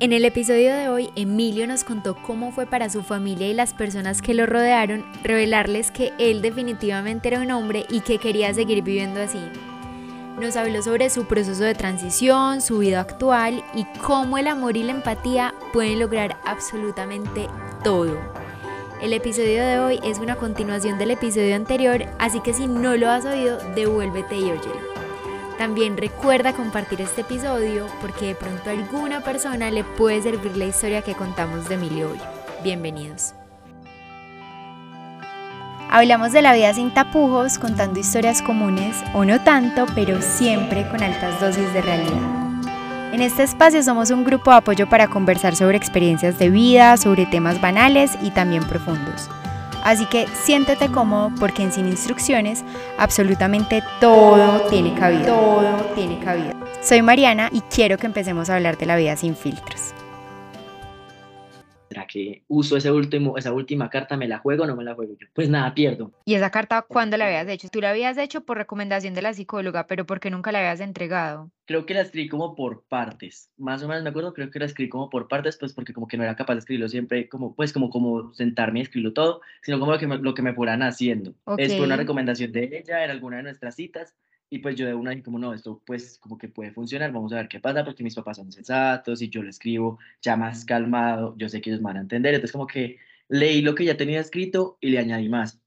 En el episodio de hoy, Emilio nos contó cómo fue para su familia y las personas que lo rodearon revelarles que él definitivamente era un hombre y que quería seguir viviendo así. Nos habló sobre su proceso de transición, su vida actual y cómo el amor y la empatía pueden lograr absolutamente todo. El episodio de hoy es una continuación del episodio anterior, así que si no lo has oído, devuélvete y óyelo. También recuerda compartir este episodio porque de pronto a alguna persona le puede servir la historia que contamos de Emilio hoy. Bienvenidos. Hablamos de la vida sin tapujos, contando historias comunes o no tanto, pero siempre con altas dosis de realidad. En este espacio somos un grupo de apoyo para conversar sobre experiencias de vida, sobre temas banales y también profundos. Así que siéntete cómodo porque en Sin Instrucciones absolutamente todo tiene cabida. Todo tiene cabida. Soy Mariana y quiero que empecemos a hablar de la vida sin filtros. ¿Será que uso ese último, esa última carta? ¿Me la juego o no me la juego yo? Pues nada, pierdo. ¿Y esa carta cuándo la habías hecho? Tú la habías hecho por recomendación de la psicóloga, pero ¿por qué nunca la habías entregado? Creo que la escribí como por partes. Más o menos me acuerdo, creo que la escribí como por partes, pues porque como que no era capaz de escribirlo siempre, como pues como, como sentarme y escribirlo todo, sino como lo que me, lo que me fueran haciendo. Es por una recomendación de ella, era alguna de nuestras citas, y pues yo de una dije como, no, esto pues como que puede funcionar, vamos a ver qué pasa, porque mis papás son sensatos y yo lo escribo ya más calmado, yo sé que ellos van a entender, entonces como que leí lo que ya tenía escrito y le añadí más.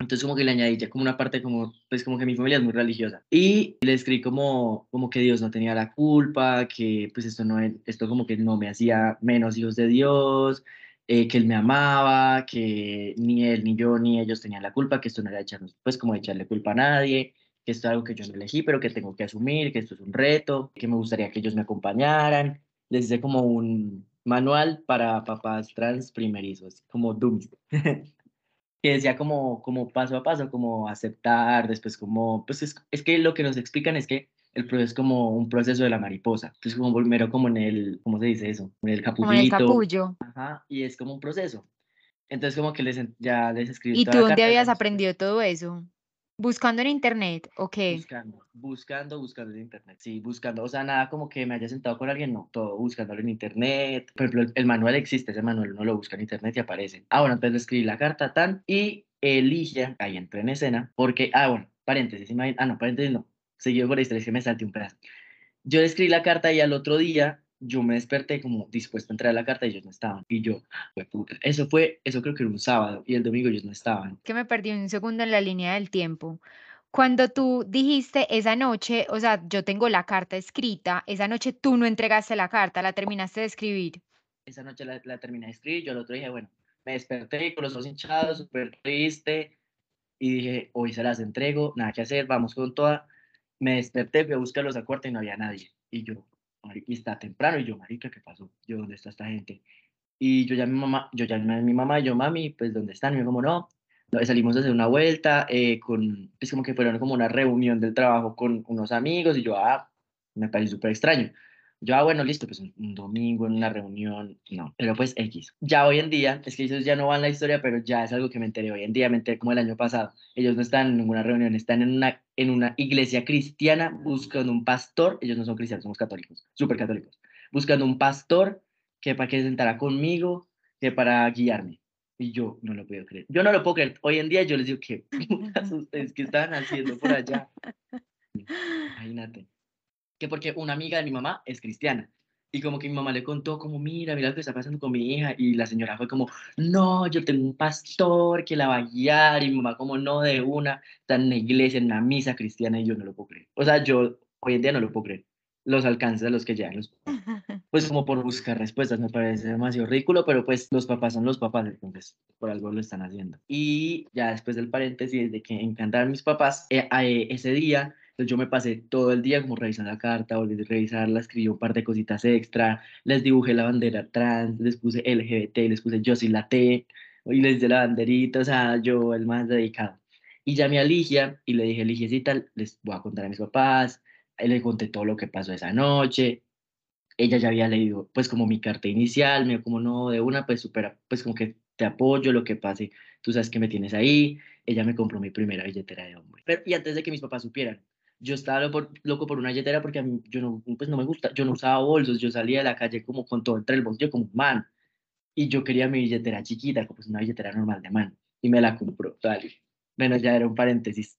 Entonces como que le añadí ya como una parte como, pues como que mi familia es muy religiosa. Y le escribí como, como que Dios no tenía la culpa, que pues esto, no, esto como que no me hacía menos hijos de Dios, eh, que Él me amaba, que ni Él, ni yo, ni ellos tenían la culpa, que esto no era echarnos, pues como echarle culpa a nadie que esto es algo que yo no elegí, pero que tengo que asumir, que esto es un reto, que me gustaría que ellos me acompañaran. Les hice como un manual para papás trans primerizos, como dummies, que decía como, como paso a paso, como aceptar, después como, pues es, es que lo que nos explican es que el proceso es como un proceso de la mariposa. Entonces, como primero como en el, ¿cómo se dice eso? En el capullito. Como en el capullo. Ajá, y es como un proceso. Entonces, como que les, ya les escribí. ¿Y tú dónde habías aprendido todo eso? ¿Buscando en internet o qué? Buscando, buscando, buscando en internet. Sí, buscando. O sea, nada como que me haya sentado con alguien, no. Todo buscándolo en internet. Por ejemplo, el, manual existe, ese manual uno lo busca en internet y aparece. Ah, bueno, entonces escribí la carta tan y elige, ahí entré en escena, porque, ah, bueno, paréntesis, ah, no, paréntesis no. Seguido por la historia, es que me salté un pedazo. Yo escribí la carta y al otro día yo me desperté como dispuesto a entrar a la carta y ellos no estaban. Y yo, puta. Eso fue, eso creo que era un sábado y el domingo ellos no estaban. Que me perdí un segundo en la línea del tiempo. Cuando tú dijiste esa noche, o sea, yo tengo la carta escrita, esa noche tú no entregaste la carta, la terminaste de escribir. Esa noche la, la terminé de escribir, yo el otro dije, bueno, me desperté con los ojos hinchados, súper triste, y dije, hoy se las entrego, nada que hacer, vamos con toda. Me desperté, fui a buscarlos a cuarto y no había nadie. Y yo, y está temprano, y yo, marica, ¿qué pasó? Yo, ¿dónde está esta gente? Y yo ya mi mamá, yo ya a mi mamá, y yo, mami, pues, ¿dónde están? Y yo, como, no, salimos a hacer una vuelta, eh, con, pues, como que fueron como una reunión del trabajo con unos amigos, y yo, ah, me parece súper extraño. Yo, ah, bueno, listo, pues un, domingo en una reunión, no, pero pues X. Ya hoy en día, es que ellos ya no van la historia, pero ya es algo que me enteré hoy en día, me enteré como el año pasado. Ellos no están en ninguna reunión, están en una, en una iglesia cristiana buscando un pastor, ellos no son cristianos, somos católicos, súper católicos, buscando un pastor que para que se sentara conmigo, que para guiarme. Y yo no lo puedo creer. Yo no lo puedo creer. Hoy en día yo les digo, ¿qué putas ustedes que están haciendo por allá? Imagínate que porque una amiga de mi mamá es cristiana. Y como que mi mamá le contó como, mira, mira lo que está pasando con mi hija. Y la señora fue como, no, yo tengo un pastor que la va a guiar. Y mi mamá como, no, de una, está en la iglesia, en una misa cristiana. Y yo no lo puedo creer. O sea, yo hoy en día no lo puedo creer. Los alcances a los que llegan los Pues como por buscar respuestas, me parece demasiado ridículo, pero pues los papás son los papás, entonces por algo lo están haciendo. Y ya después del paréntesis de que encantaron mis papás, eh, eh, ese día yo me pasé todo el día como revisando la carta, volví a revisarla, escribí un par de cositas extra, les dibujé la bandera trans, les puse LGBT, les puse yo soy la T, y les di la banderita, o sea, yo el más dedicado. Y llamé a Ligia y le dije, Ligia, les voy a contar a mis papás, le conté todo lo que pasó esa noche. Ella ya había leído, pues, como mi carta inicial, me dijo, como no, de una, pues, supera, pues, como que te apoyo, lo que pase, tú sabes que me tienes ahí. Ella me compró mi primera billetera de hombre. Pero, y antes de que mis papás supieran, yo estaba loco, loco por una billetera porque a mí, yo no, pues no me gusta, yo no usaba bolsos, yo salía de la calle como con todo entre el bolsillo como un man. Y yo quería mi billetera chiquita, como pues una billetera normal de mano. Y me la compró, tal. Bueno, ya era un paréntesis.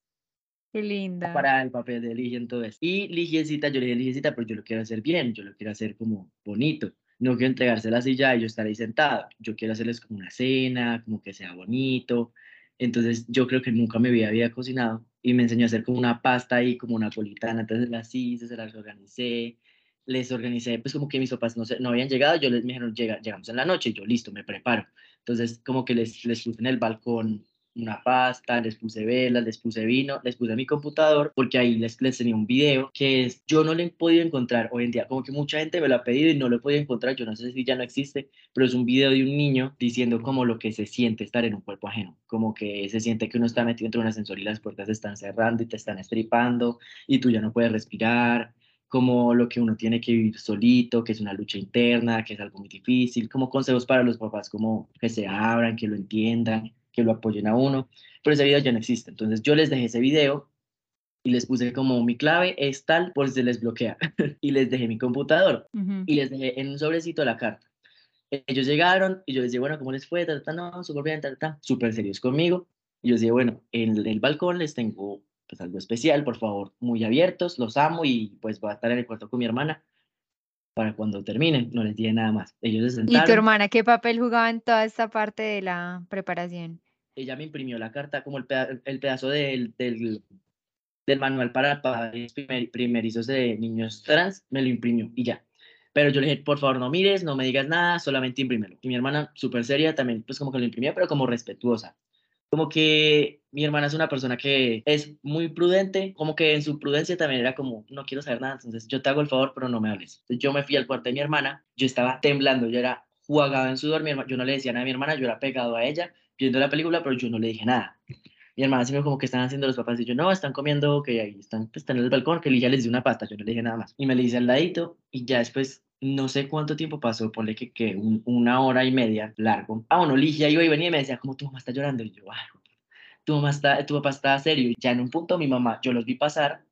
Qué linda. Para el papel de Ligia, entonces. Y Ligiecita, yo le dije Ligiecita, pero yo lo quiero hacer bien, yo lo quiero hacer como bonito. No quiero entregarse la silla y yo estar ahí sentado. Yo quiero hacerles como una cena, como que sea bonito. Entonces yo creo que nunca me había, había cocinado y me enseñó a hacer como una pasta ahí, como napolitana. Entonces las hice, se las organicé, les organicé, pues como que mis papás no, no habían llegado, yo les me dijeron, Llega, llegamos en la noche, y yo listo, me preparo. Entonces como que les, les puse en el balcón una pasta, les puse velas, les puse vino, les puse mi computador, porque ahí les, les tenía un video que es, yo no le he podido encontrar hoy en día, como que mucha gente me lo ha pedido y no lo he podido encontrar, yo no sé si ya no existe, pero es un video de un niño diciendo como lo que se siente estar en un cuerpo ajeno, como que se siente que uno está metido entre un ascensor y las puertas se están cerrando y te están estripando y tú ya no puedes respirar, como lo que uno tiene que vivir solito, que es una lucha interna, que es algo muy difícil, como consejos para los papás, como que se abran, que lo entiendan, que lo apoyen a uno, pero ese video ya no existe. Entonces yo les dejé ese video y les puse como mi clave es tal por si se les bloquea y les dejé mi computador y les dejé en un sobrecito la carta. Ellos llegaron y yo les dije, bueno, ¿cómo les fue? Ta, no, súper bien, súper serios conmigo. Y yo les dije, bueno, en el balcón les tengo pues algo especial, por favor, muy abiertos, los amo y pues voy a estar en el cuarto con mi hermana para cuando terminen, no les dije nada más. Ellos se ¿Y tu hermana qué papel jugaba en toda esta parte de la preparación? Ella me imprimió la carta como el, el pedazo del, del, del, manual para padres primerizos de niños trans, me lo imprimió y ya. Pero yo le dije, por favor, no mires, no me digas nada, solamente imprímelo. Y mi hermana, súper seria, también, pues como que lo imprimía, pero como respetuosa como que mi hermana es una persona que es muy prudente, como que en su prudencia también era como, no quiero saber nada, entonces yo te hago el favor, pero no me hables. Entonces yo me fui al cuarto de mi hermana, yo estaba temblando, yo era jugado en sudor, mi yo no le decía nada a mi hermana, yo era pegado a ella viendo la película, pero yo no le dije nada. Mi hermana se me como que están haciendo los papás y yo, no, están comiendo, que ahí están, pues, están en el balcón, que ella les dio una pasta, yo no le dije nada más. Y me le hice al ladito y ya después no sé cuánto tiempo pasó, ponle que, que una hora y media largo. Ah, bueno, Ligia iba y venía y me decía, como tu mamá está llorando. Y yo, ay, tu, mamá está, tu papá estaba serio. Y ya en un punto mi mamá, yo los vi pasar,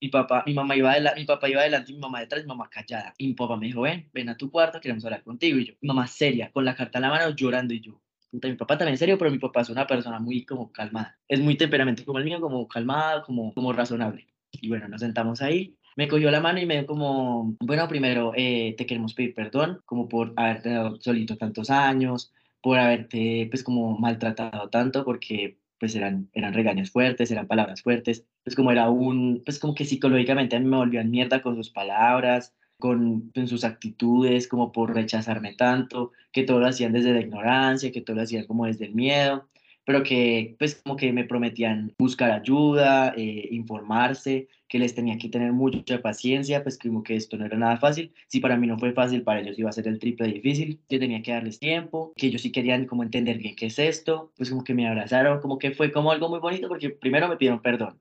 mi papá, mi mamá iba adelante, mi papá iba adelante mi mamá detrás, mi mamá callada. Y mi papá me dijo, ven, ven a tu cuarto, queremos hablar contigo. Y yo, mamá seria, con la carta en la mano, llorando. Y yo, mi papá también serio, pero mi papá es una persona muy como calmada. Es muy temperamento como el mío, como calmada, como, como razonable. Y bueno, nos sentamos ahí. Me cogió la mano y me dijo como, bueno, primero eh, te queremos pedir perdón, como por haberte dado solito tantos años, por haberte pues como maltratado tanto, porque pues eran, eran regaños fuertes, eran palabras fuertes, pues como era un, pues como que psicológicamente a mí me volvían mierda con sus palabras, con, con, sus actitudes, como por rechazarme tanto, que todo lo hacían desde la ignorancia, que todo lo hacían como desde el miedo pero que pues como que me prometían buscar ayuda, eh, informarse, que les tenía que tener mucha paciencia, pues como que esto no era nada fácil. Si para mí no fue fácil, para ellos iba a ser el triple difícil. Yo tenía que darles tiempo, que ellos sí querían como entender bien qué es esto, pues como que me abrazaron, como que fue como algo muy bonito porque primero me pidieron perdón.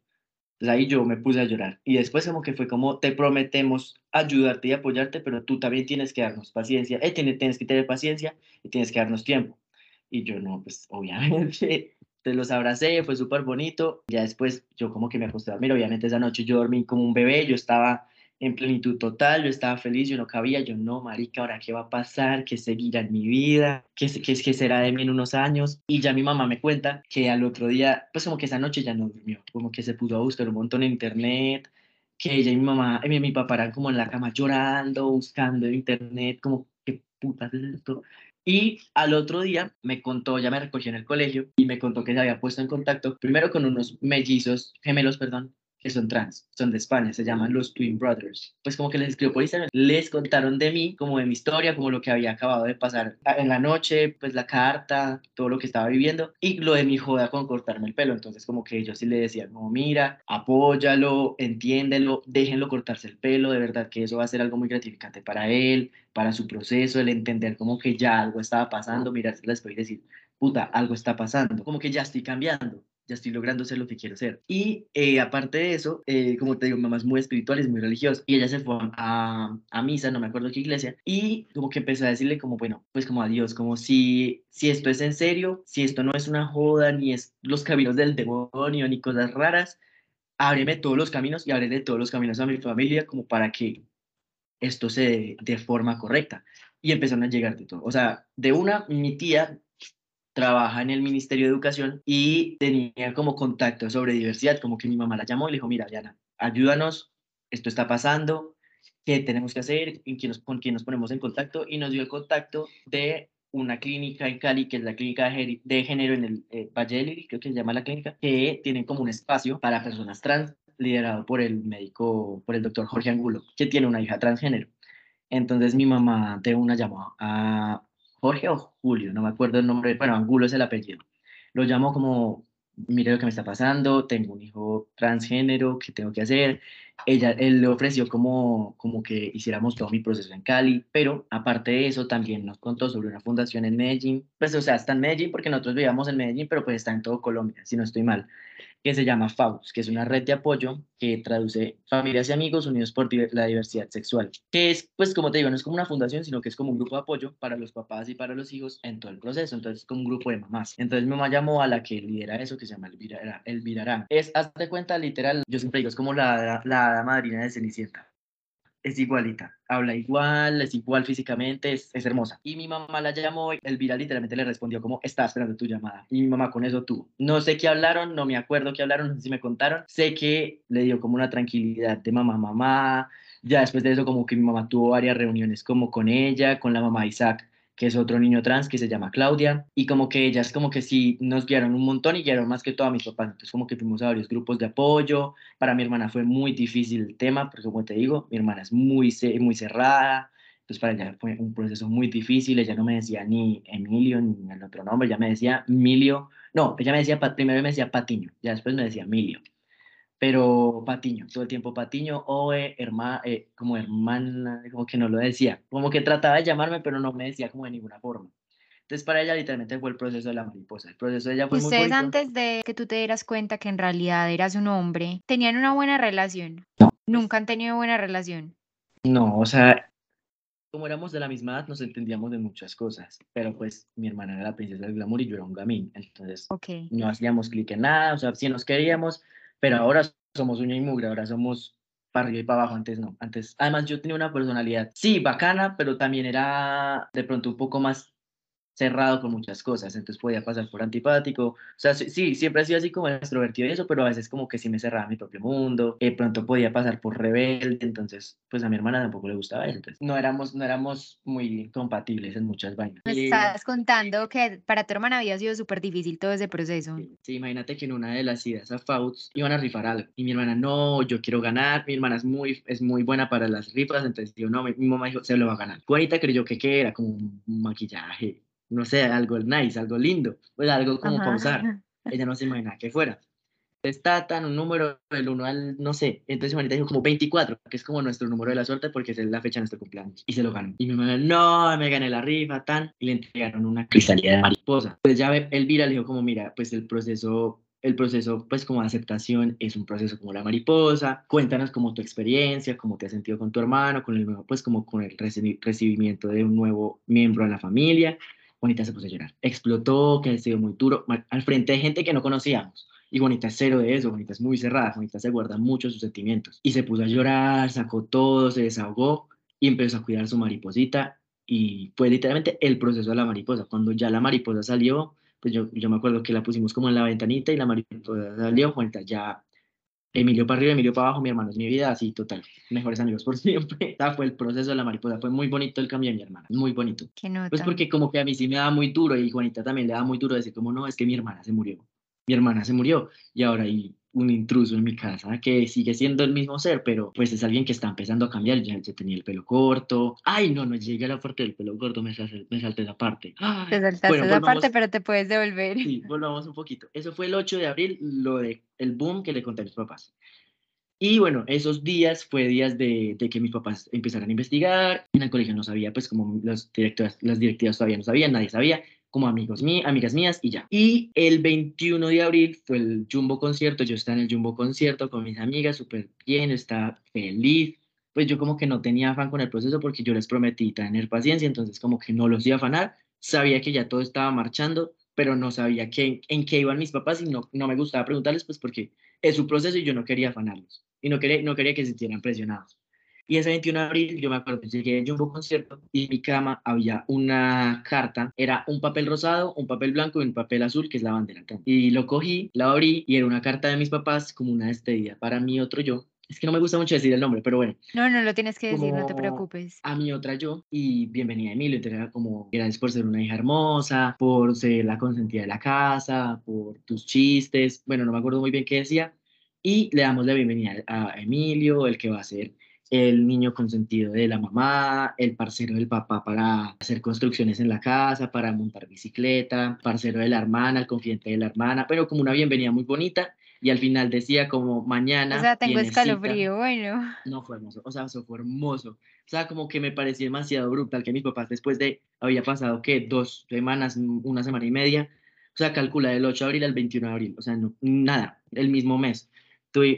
Entonces ahí yo me puse a llorar y después como que fue como te prometemos ayudarte y apoyarte, pero tú también tienes que darnos paciencia, eh, tienes, tienes que tener paciencia y tienes que darnos tiempo. Y yo no, pues obviamente te los abracé, fue súper bonito. Ya después yo como que me acosté a dormir, obviamente esa noche yo dormí como un bebé, yo estaba en plenitud total, yo estaba feliz, yo no cabía, yo no, marica, ahora qué va a pasar, qué seguirá en mi vida, qué, qué, qué será de mí en unos años. Y ya mi mamá me cuenta que al otro día, pues como que esa noche ya no durmió, como que se puso a buscar un montón en internet, que ella y mi mamá, y mi, mi papá eran como en la cama llorando, buscando en internet, como, ¿qué putas es esto? Y al otro día me contó, ya me recogió en el colegio y me contó que se había puesto en contacto primero con unos mellizos, gemelos, perdón, que son trans, son de España, se llaman los Twin Brothers. Pues como que les escribió por Instagram, les contaron de mí, como de mi historia, como lo que había acabado de pasar en la noche, pues la carta, todo lo que estaba viviendo y lo de mi joda con cortarme el pelo. Entonces como que ellos sí le decían, no, mira, apóyalo, entiéndelo, déjenlo cortarse el pelo, de verdad que eso va a ser algo muy gratificante para él, para su proceso, el entender como que ya algo estaba pasando, mirarse después y decir, puta, algo está pasando, como que ya estoy cambiando ya estoy logrando ser lo que quiero ser. Y eh, aparte de eso, eh, como te digo, mi mamá es muy espiritual, es muy religiosa, y ella se fue a, a, misa, no me acuerdo qué iglesia, y como que empezó a decirle como, bueno, pues como a Dios, como si, si esto es en serio, si esto no es una joda, ni es los caminos del demonio, ni cosas raras, ábreme todos los caminos y ábrele todos los caminos a mi familia como para que esto se dé de forma correcta. Y empezaron a llegar de todo. O sea, de una, mi tía trabaja en el Ministerio de Educación y tenía como contacto sobre diversidad, como que mi mamá la llamó y le dijo, mira, Diana, ayúdanos, esto está pasando, ¿qué tenemos que hacer? ¿Con quién nos ponemos en contacto? Y nos dio el contacto de una clínica en Cali, que es la clínica de género en el eh, Valle del Lili, creo que se llama la clínica, que tienen como un espacio para personas trans, liderado por el médico, por el doctor Jorge Angulo, que tiene una hija transgénero. Entonces mi mamá de una llamó a Jorge o Julio, no me acuerdo el nombre, bueno, Angulo es el apellido. Lo llamó como, mire lo que me está pasando, tengo un hijo transgénero, ¿qué tengo que hacer? Ella, él le ofreció como, como que hiciéramos todo mi proceso en Cali, pero aparte de eso también nos contó sobre una fundación en Medellín, pues o sea, está en Medellín porque nosotros vivíamos en Medellín, pero pues está en todo Colombia, si no estoy mal que se llama FAUS, que es una red de apoyo que traduce Familias y Amigos Unidos por la Diversidad Sexual, que es, pues como te digo, no es como una fundación, sino que es como un grupo de apoyo para los papás y para los hijos en todo el proceso, entonces es como un grupo de mamás. Entonces mi mamá llamó a la que lidera eso, que se llama Elvira, Elvira Es, hazte cuenta, literal, yo siempre digo, es como la, la, la madrina de Cenicienta es igualita, habla igual, es igual físicamente, es, es, hermosa. Y mi mamá la llamó, Elvira literalmente le respondió como, está esperando tu llamada. Y mi mamá con eso tuvo. No sé qué hablaron, no me acuerdo qué hablaron, si me contaron. Sé que le dio como una tranquilidad de mamá, mamá. Ya después de eso como que mi mamá tuvo varias reuniones como con ella, con la mamá Isaac que es otro niño trans que se llama Claudia, y como que ellas como que sí nos guiaron un montón y guiaron más que todo a mis papás, entonces como que fuimos a varios grupos de apoyo, para mi hermana fue muy difícil el tema, porque como te digo, mi hermana es muy, muy cerrada, entonces para ella fue un proceso muy difícil, ella no me decía ni Emilio ni el otro nombre, ella me decía Emilio, no, ella me decía, primero me decía Patiño, ya después me decía Emilio, pero Patiño, todo el tiempo Patiño, o eh, como hermana, como que no lo decía, como que trataba de llamarme, pero no me decía como de ninguna forma. Entonces para ella literalmente fue el proceso de la mariposa. El proceso de ella fue ¿Ustedes antes de que tú te dieras cuenta que en realidad eras un hombre, tenían una buena relación? No. Nunca han tenido buena relación. No, o sea, como éramos de la misma edad, nos entendíamos de muchas cosas, pero pues mi hermana era la princesa del glamour y yo era un gamín, entonces okay. no hacíamos clic en nada, o sea, si nos queríamos, pero ahora somos uña y mugre, ahora somos para arriba y para abajo, antes no, antes, además yo tenía una personalidad, sí, bacana, pero también era de pronto un poco más cerrado con muchas cosas, entonces podía pasar por antipático, o sea, sí, siempre he sido así como extrovertido y eso, pero a veces como que sí me cerraba mi propio mundo, de pronto podía pasar por rebelde, entonces pues a mi hermana tampoco le gustaba eso, entonces no éramos, no éramos muy compatibles en muchas vainas. Me estabas contando que para tu hermana había sido súper difícil todo ese proceso. Sí, imagínate que en una de las ideas a Fauts iban a rifar algo y mi hermana, no, yo quiero ganar, mi hermana es muy, es muy buena para las rifas, entonces yo no, mi, mamá dijo, se lo va a ganar. Juanita creyó que, que era como un maquillaje no sé, algo nice, algo lindo, pues algo como para usar. Ella no se imaginaba que fuera. Está tan un número del 1 al, no sé, entonces Juanita dijo como 24, que es como nuestro número de la suerte porque es la fecha de nuestro cumpleaños. Y se lo ganó. Y mi mamá, no, me gané la rifa, tan, y le entregaron una cristalidad de mariposa. Pues ya Elvira le dijo como, mira, pues el proceso el proceso, pues como de aceptación, es un proceso como la mariposa. Cuéntanos como tu experiencia, cómo te has sentido con tu hermano, con el nuevo, pues como con el recibimiento de un nuevo miembro de la familia. Bonita se puso a llorar. Explotó, que ha sido muy duro, al frente de gente que no conocíamos. Y Bonita es cero de eso, Bonita es muy cerrada, Bonita se guarda mucho sus sentimientos. Y se puso a llorar, sacó todo, se desahogó y empezó a cuidar su mariposita. Y fue literalmente el proceso de la mariposa. Cuando ya la mariposa salió, pues yo, yo me acuerdo que la pusimos como en la ventanita y la mariposa salió, Juanita ya Emilio para arriba, Emilio para abajo, mi hermano es mi vida, así total, mejores amigos por siempre. Fue el proceso de la mariposa, fue muy bonito el cambio de mi hermana, muy bonito. ¿Qué nota? Pues porque como que a mí sí me daba muy duro y Juanita también le daba muy duro decir como no, es que mi hermana se murió, mi hermana se murió y ahora y un intruso en mi casa que sigue siendo el mismo ser, pero pues es alguien que está empezando a cambiar. Ya, ya tenía el pelo corto. Ay, no, no llegué a la parte del pelo corto, me, salté, me salté esa parte. te saltaste esa parte, pero te puedes devolver. Sí, volvamos un poquito. Eso fue el 8 de abril, lo de el boom que le conté a mis papás. Y bueno, esos días fue días de, de, que mis papás empezaran a investigar. En el colegio no sabía, pues como los directivas, las directivas todavía no sabían, nadie sabía como amigos mí, amigas mías y ya. Y el 21 de abril fue el Jumbo concierto, yo estaba en el Jumbo concierto con mis amigas, súper bien, estaba feliz. Pues yo como que no tenía afán con el proceso porque yo les prometí tener paciencia, entonces como que no los iba a afanar, sabía que ya todo estaba marchando, pero no sabía qué, en qué iban mis papás y no, no me gustaba preguntarles pues porque es su proceso y yo no quería afanarlos. Y no quería, no quería que se sintieran presionados. Y ese 21 de abril, yo me acuerdo, llegué en Jumbo Concierto y en mi cama había una carta, era un papel rosado, un papel blanco y un papel azul, que es la bandera. Y lo cogí, la abrí y era una carta de mis papás como una despedida para mi otro yo. Es que no me gusta mucho decir el nombre, pero bueno. No, no lo tienes que decir, no te preocupes. A mi otra yo y bienvenida Emilio. Entonces era como, gracias por ser una hija hermosa, por ser la consentida de la casa, por tus chistes. Bueno, no me acuerdo muy bien qué decía. Y le damos la bienvenida a Emilio, el que va a ser el niño consentido de la mamá, el parcero del papá para hacer construcciones en la casa, para montar bicicleta, parcero de la hermana, el confidente de la hermana, pero como una bienvenida muy bonita y al final decía como mañana. O sea, tengo escalofrío, bueno. No fue hermoso, o sea, eso fue hermoso. O sea, como que me pareció demasiado brutal que mis papás después de, había pasado que dos semanas, una semana y media, o sea, calcula del 8 de abril al 21 de abril, o sea, no, nada, el mismo mes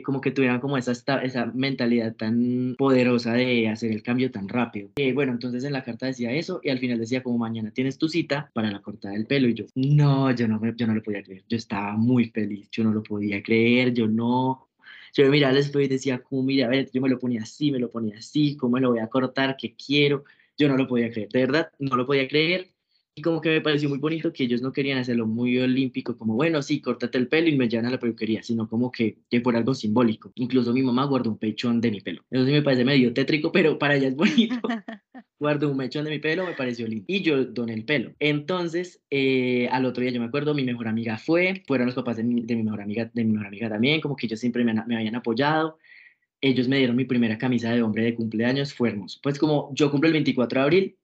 como que tuvieran como esa, esa mentalidad tan poderosa de hacer el cambio tan rápido. Eh, bueno, entonces en la carta decía eso y al final decía como mañana tienes tu cita para la cortada del pelo y yo, no, yo no, yo no lo podía creer, yo estaba muy feliz, yo no lo podía creer, yo no, yo miraba al espejo y decía, como, mira, a ver, yo me lo ponía así, me lo ponía así, ¿cómo me lo voy a cortar? ¿Qué quiero? Yo no lo podía creer, de verdad, no lo podía creer. Y como que me pareció muy bonito que ellos no querían hacerlo muy olímpico, como, bueno, sí, córtate el pelo y me llevan a la peluquería, sino como que, que por algo simbólico. Incluso mi mamá guardó un pechón de mi pelo. Eso sí me parece medio tétrico, pero para ella es bonito. guardó un mechón de mi pelo, me pareció lindo. Y yo doné el pelo. Entonces, eh, al otro día yo me acuerdo, mi mejor amiga fue, fueron los papás de mi, de mi mejor amiga, de mi mejor amiga también, como que ellos siempre me, me habían apoyado ellos me dieron mi primera camisa de hombre de cumpleaños, fue hermoso. Pues como yo cumplo el 24 de abril,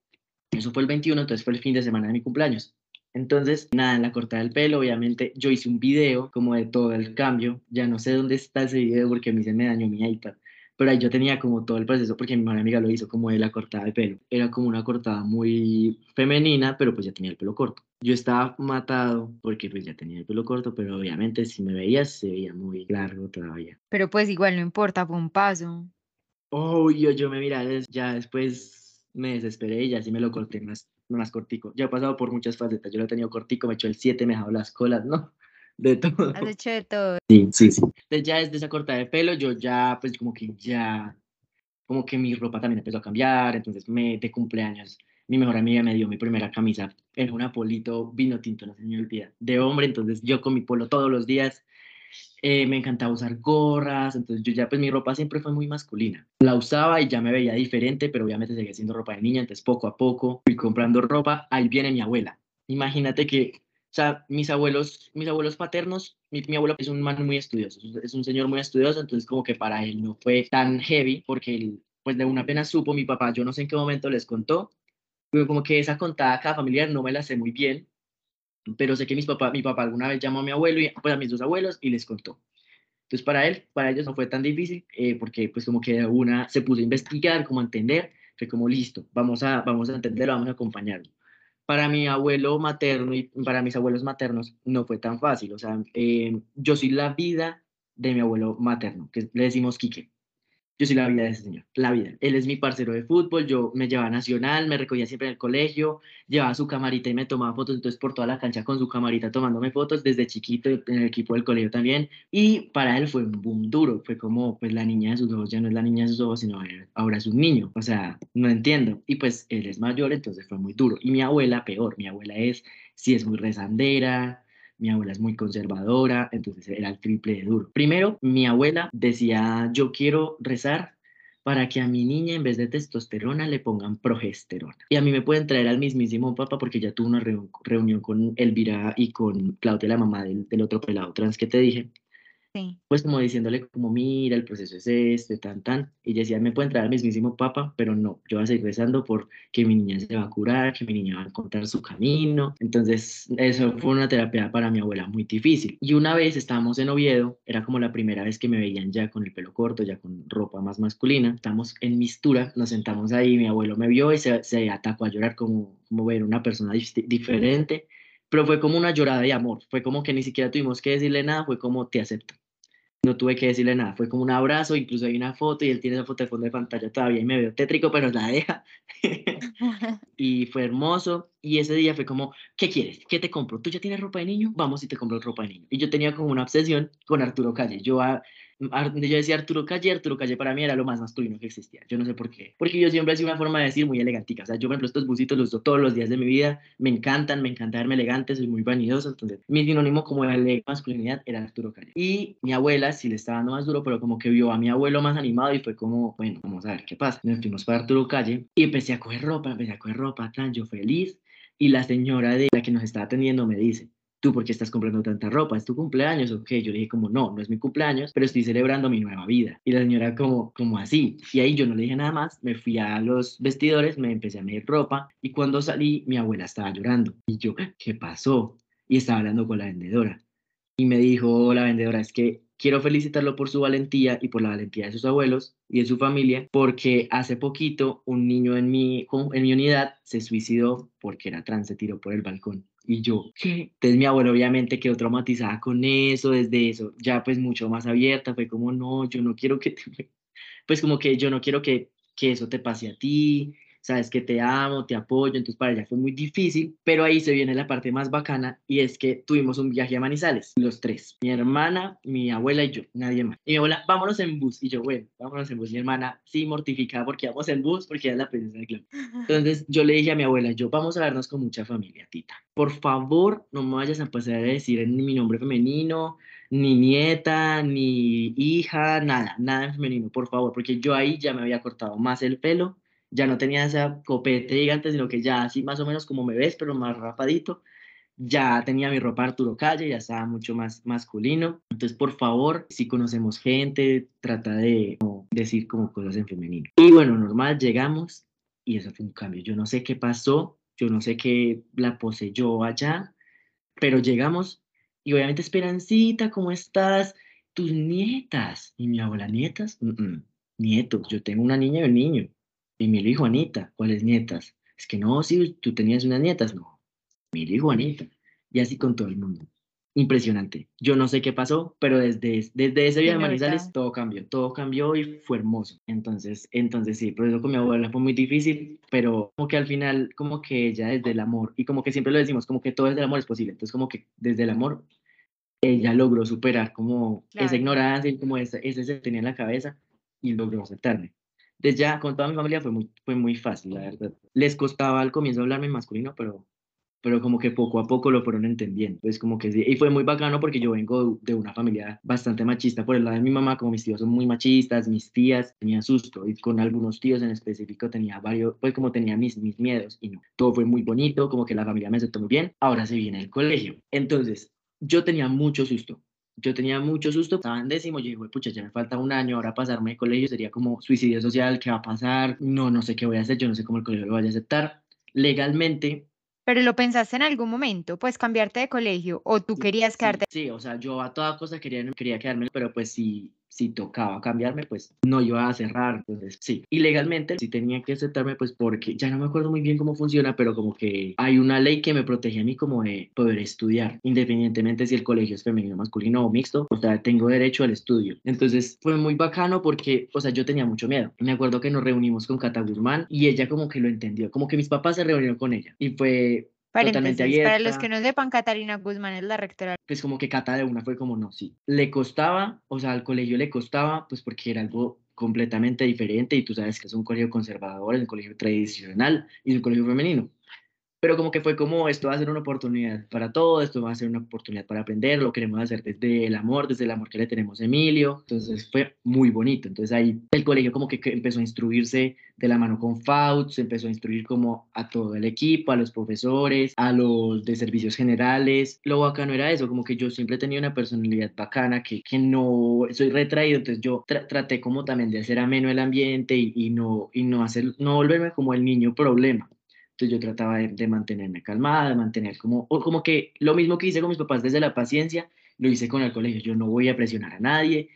eso fue el 21, entonces fue el fin de semana de mi cumpleaños. Entonces, nada, en la cortada del pelo, obviamente, yo hice un video como de todo el cambio. Ya no sé dónde está ese video porque a mí se me dañó mi iPad. Pero ahí yo tenía como todo el proceso porque mi mejor amiga lo hizo como de la cortada de pelo. Era como una cortada muy femenina, pero pues ya tenía el pelo corto. Yo estaba matado porque pues ya tenía el pelo corto, pero obviamente si me veías se veía muy largo todavía. Pero pues igual no importa, fue un paso. Oh, yo, yo me miraba ya después me desesperé y ya sí me lo corté más, más cortico. Ya he pasado por muchas facetas. Yo lo he tenido cortico, me he hecho el 7, me he dejado las colas, ¿no? De todo. Has hecho de todo. Sí, sí, sí. Entonces ya desde esa corta de pelo, yo ya, pues como que ya, como que mi ropa también empezó a cambiar. Entonces me, de cumpleaños, mi mejor amiga me dio mi primera camisa en un apolito vino tinto, no se me olvida, de hombre. Entonces yo con mi polo todos los días eh, me encantaba usar gorras, entonces yo ya pues mi ropa siempre fue muy masculina. La usaba y ya me veía diferente, pero obviamente seguía siendo ropa de niña, entonces poco a poco fui comprando ropa, ahí viene mi abuela. Imagínate que, o sea, mis abuelos, mis abuelos paternos, mi, mi abuelo es un man muy estudioso, es un señor muy estudioso, entonces como que para él no fue tan heavy, porque él, pues de una pena supo mi papá, yo no sé en qué momento les contó, pero como que esa contada cada familiar no me la sé muy bien, pero sé que mis papá, mi papá alguna vez llamó a mi abuelo y pues a mis dos abuelos y les contó. Entonces para él, para ellos no fue tan difícil eh, porque pues como que una se puso a investigar, como a entender, fue como listo, vamos a, vamos a entenderlo, vamos a acompañarlo. Para mi abuelo materno y para mis abuelos maternos no fue tan fácil, o sea, eh, yo soy la vida de mi abuelo materno, que le decimos Quique. Yo soy la vida de ese señor, la vida. Él es mi parcero de fútbol, yo me llevaba a Nacional, me recogía siempre en el colegio, llevaba su camarita y me tomaba fotos, entonces por toda la cancha con su camarita tomándome fotos, desde chiquito en el equipo del colegio también. Y para él fue un boom duro, fue como, pues la niña de sus ojos ya no es la niña de sus ojos, sino ahora es un niño. O sea, no entiendo. Y pues él es mayor, entonces fue muy duro. Y mi abuela, peor, mi abuela es, sí es muy rezandera, mi abuela es muy conservadora, entonces era el triple de duro. Primero, mi abuela decía, yo quiero rezar para que a mi niña en vez de testosterona le pongan progesterona. Y a mí me pueden traer al mismísimo papá porque ya tuve una reunión con Elvira y con Claudia, la mamá del, del otro pelado trans que te dije. Pues como diciéndole como, mira, el proceso es este, tan, tan. Y decía, me puede entrar al mismísimo papa, pero no, yo voy a seguir rezando por que mi niña se va a curar, que mi niña va a encontrar su camino. Entonces, eso fue una terapia para mi abuela muy difícil. Y una vez estábamos en Oviedo, era como la primera vez que me veían ya con el pelo corto, ya con ropa más masculina. Estamos en mistura, nos sentamos ahí, mi abuelo me vio y se, se atacó a llorar como, como ver una persona diferente pero fue como una llorada de amor, fue como que ni siquiera tuvimos que decirle nada, fue como te acepto. No tuve que decirle nada, fue como un abrazo, incluso hay una foto y él tiene esa foto de fondo de pantalla todavía y me veo tétrico, pero la deja. y fue hermoso. Y ese día fue como, ¿qué quieres? ¿Qué te compro? ¿Tú ya tienes ropa de niño? Vamos y te compro ropa de niño. Y yo tenía como una obsesión con Arturo Calle. Yo a, yo decía Arturo Calle, Arturo Calle para mí era lo más masculino que existía. Yo no sé por qué. Porque yo siempre sido una forma de decir muy elegantica. O sea, yo, me ejemplo, estos busitos los uso todos los días de mi vida. Me encantan, me encanta verme elegante, soy muy vanidoso. Entonces, mi sinónimo como de masculinidad era Arturo Calle. Y mi abuela sí le estaba dando más duro, pero como que vio a mi abuelo más animado y fue como, bueno, vamos a ver qué pasa. Nos fuimos para Arturo Calle y empecé a coger ropa, empecé a coger ropa, tan yo feliz. Y la señora de la que nos estaba atendiendo me dice, ¿tú por qué estás comprando tanta ropa? ¿Es tu cumpleaños o? Yo le dije como, no, no es mi cumpleaños, pero estoy celebrando mi nueva vida. Y la señora como, como así. Y ahí yo no le dije nada más, me fui a los vestidores, me empecé a medir ropa y cuando salí mi abuela estaba llorando. Y yo, ¿qué pasó? Y estaba hablando con la vendedora. Y me dijo la vendedora, es que quiero felicitarlo por su valentía y por la valentía de sus abuelos y de su familia, porque hace poquito un niño en mi, en mi unidad se suicidó porque era trans, se tiró por el balcón. Y yo, ¿qué? Entonces mi abuelo obviamente quedó traumatizada con eso, desde eso, ya pues mucho más abierta, fue como, no, yo no quiero que te... Pues como que yo no quiero que, que eso te pase a ti, sabes que te amo, te apoyo, entonces para ella fue muy difícil, pero ahí se viene la parte más bacana y es que tuvimos un viaje a Manizales, los tres, mi hermana, mi abuela y yo, nadie más. Y mi abuela, vámonos en bus, y yo, bueno, vámonos en bus, mi hermana, sí, mortificada porque vamos en bus, porque ella es la princesa de club. Entonces yo le dije a mi abuela, yo, vamos a vernos con mucha familia, tita. Por favor, no me vayas a pasar a decir ni mi nombre femenino, ni nieta, ni hija, nada, nada en femenino, por favor, porque yo ahí ya me había cortado más el pelo ya no tenía esa copete gigante, sino que ya así más o menos como me ves, pero más rapadito. Ya tenía mi ropa Arturo Calle, ya estaba mucho más masculino. Entonces, por favor, si conocemos gente, trata de decir como cosas en femenino. Y bueno, normal, llegamos y eso fue un cambio. Yo no sé qué pasó, yo no sé qué la poseyó allá, pero llegamos y obviamente Esperancita, ¿cómo estás? Tus nietas. Y mi abuela, nietas, nietos, yo tengo una niña y un niño. Y mi hijo Juanita, ¿cuáles nietas? Es que no, si tú tenías unas nietas, no. Mi hijo Juanita. Y así con todo el mundo. Impresionante. Yo no sé qué pasó, pero desde, desde ese día de Manizales todo cambió, todo cambió y fue hermoso. Entonces, entonces sí, por eso con mi abuela fue muy difícil, pero como que al final, como que ella desde el amor, y como que siempre lo decimos, como que todo desde el amor es posible. Entonces, como que desde el amor ella logró superar como esa ignorancia y como ese, ese se tenía en la cabeza y logró aceptarme desde ya con toda mi familia fue muy, fue muy fácil, la verdad. Les costaba al comienzo hablarme en masculino, pero, pero como que poco a poco lo fueron entendiendo. Pues como que sí, y fue muy bacano porque yo vengo de una familia bastante machista por el lado de mi mamá, como mis tíos son muy machistas, mis tías tenían susto y con algunos tíos en específico tenía varios, pues como tenía mis, mis miedos y no, todo fue muy bonito, como que la familia me aceptó muy bien. Ahora se viene el colegio. Entonces, yo tenía mucho susto, yo tenía mucho susto, estaba en décimo, yo dije, pucha, ya me falta un año, ahora pasarme de colegio sería como suicidio social, ¿qué va a pasar? No, no sé qué voy a hacer, yo no sé cómo el colegio lo vaya a aceptar. Legalmente. Pero lo pensaste en algún momento, pues cambiarte de colegio, o tú querías quedarte. Sí, o sea, yo a toda cosa quería, quería quedarme, pero pues sí, si tocaba cambiarme, pues no iba a cerrar. Entonces, sí. Y legalmente sí tenía que aceptarme, pues porque ya no me acuerdo muy bien cómo funciona, pero como que hay una ley que me protege a mí como de poder estudiar, independientemente si el colegio es femenino, masculino o mixto. O sea, tengo derecho al estudio. Entonces, fue muy bacano porque, o sea, yo tenía mucho miedo. Me acuerdo que nos reunimos con Cata Guzmán y ella como que lo entendió, como que mis papás se reunieron con ella y fue para los que no sepan, Catarina Guzmán es la rectora. Pues como que Cata de una fue como, no, sí. Le costaba, o sea, al colegio le costaba, pues porque era algo completamente diferente y tú sabes que es un colegio conservador, es un colegio tradicional y es un colegio femenino pero como que fue como esto va a ser una oportunidad para todo, esto va a ser una oportunidad para aprender, lo queremos hacer desde el amor, desde el amor que le tenemos a Emilio, entonces fue muy bonito, entonces ahí el colegio como que empezó a instruirse de la mano con FAUT, se empezó a instruir como a todo el equipo, a los profesores, a los de servicios generales, lo bacano era eso, como que yo siempre tenía una personalidad bacana, que, que no soy retraído, entonces yo traté como también de hacer ameno el ambiente y, y, no, y no, hacer, no volverme como el niño problema. Yo trataba de, mantenerme calmada, de mantener como, o como que lo mismo que hice con mis papás desde la paciencia, lo hice con el colegio. Yo no voy a presionar a nadie,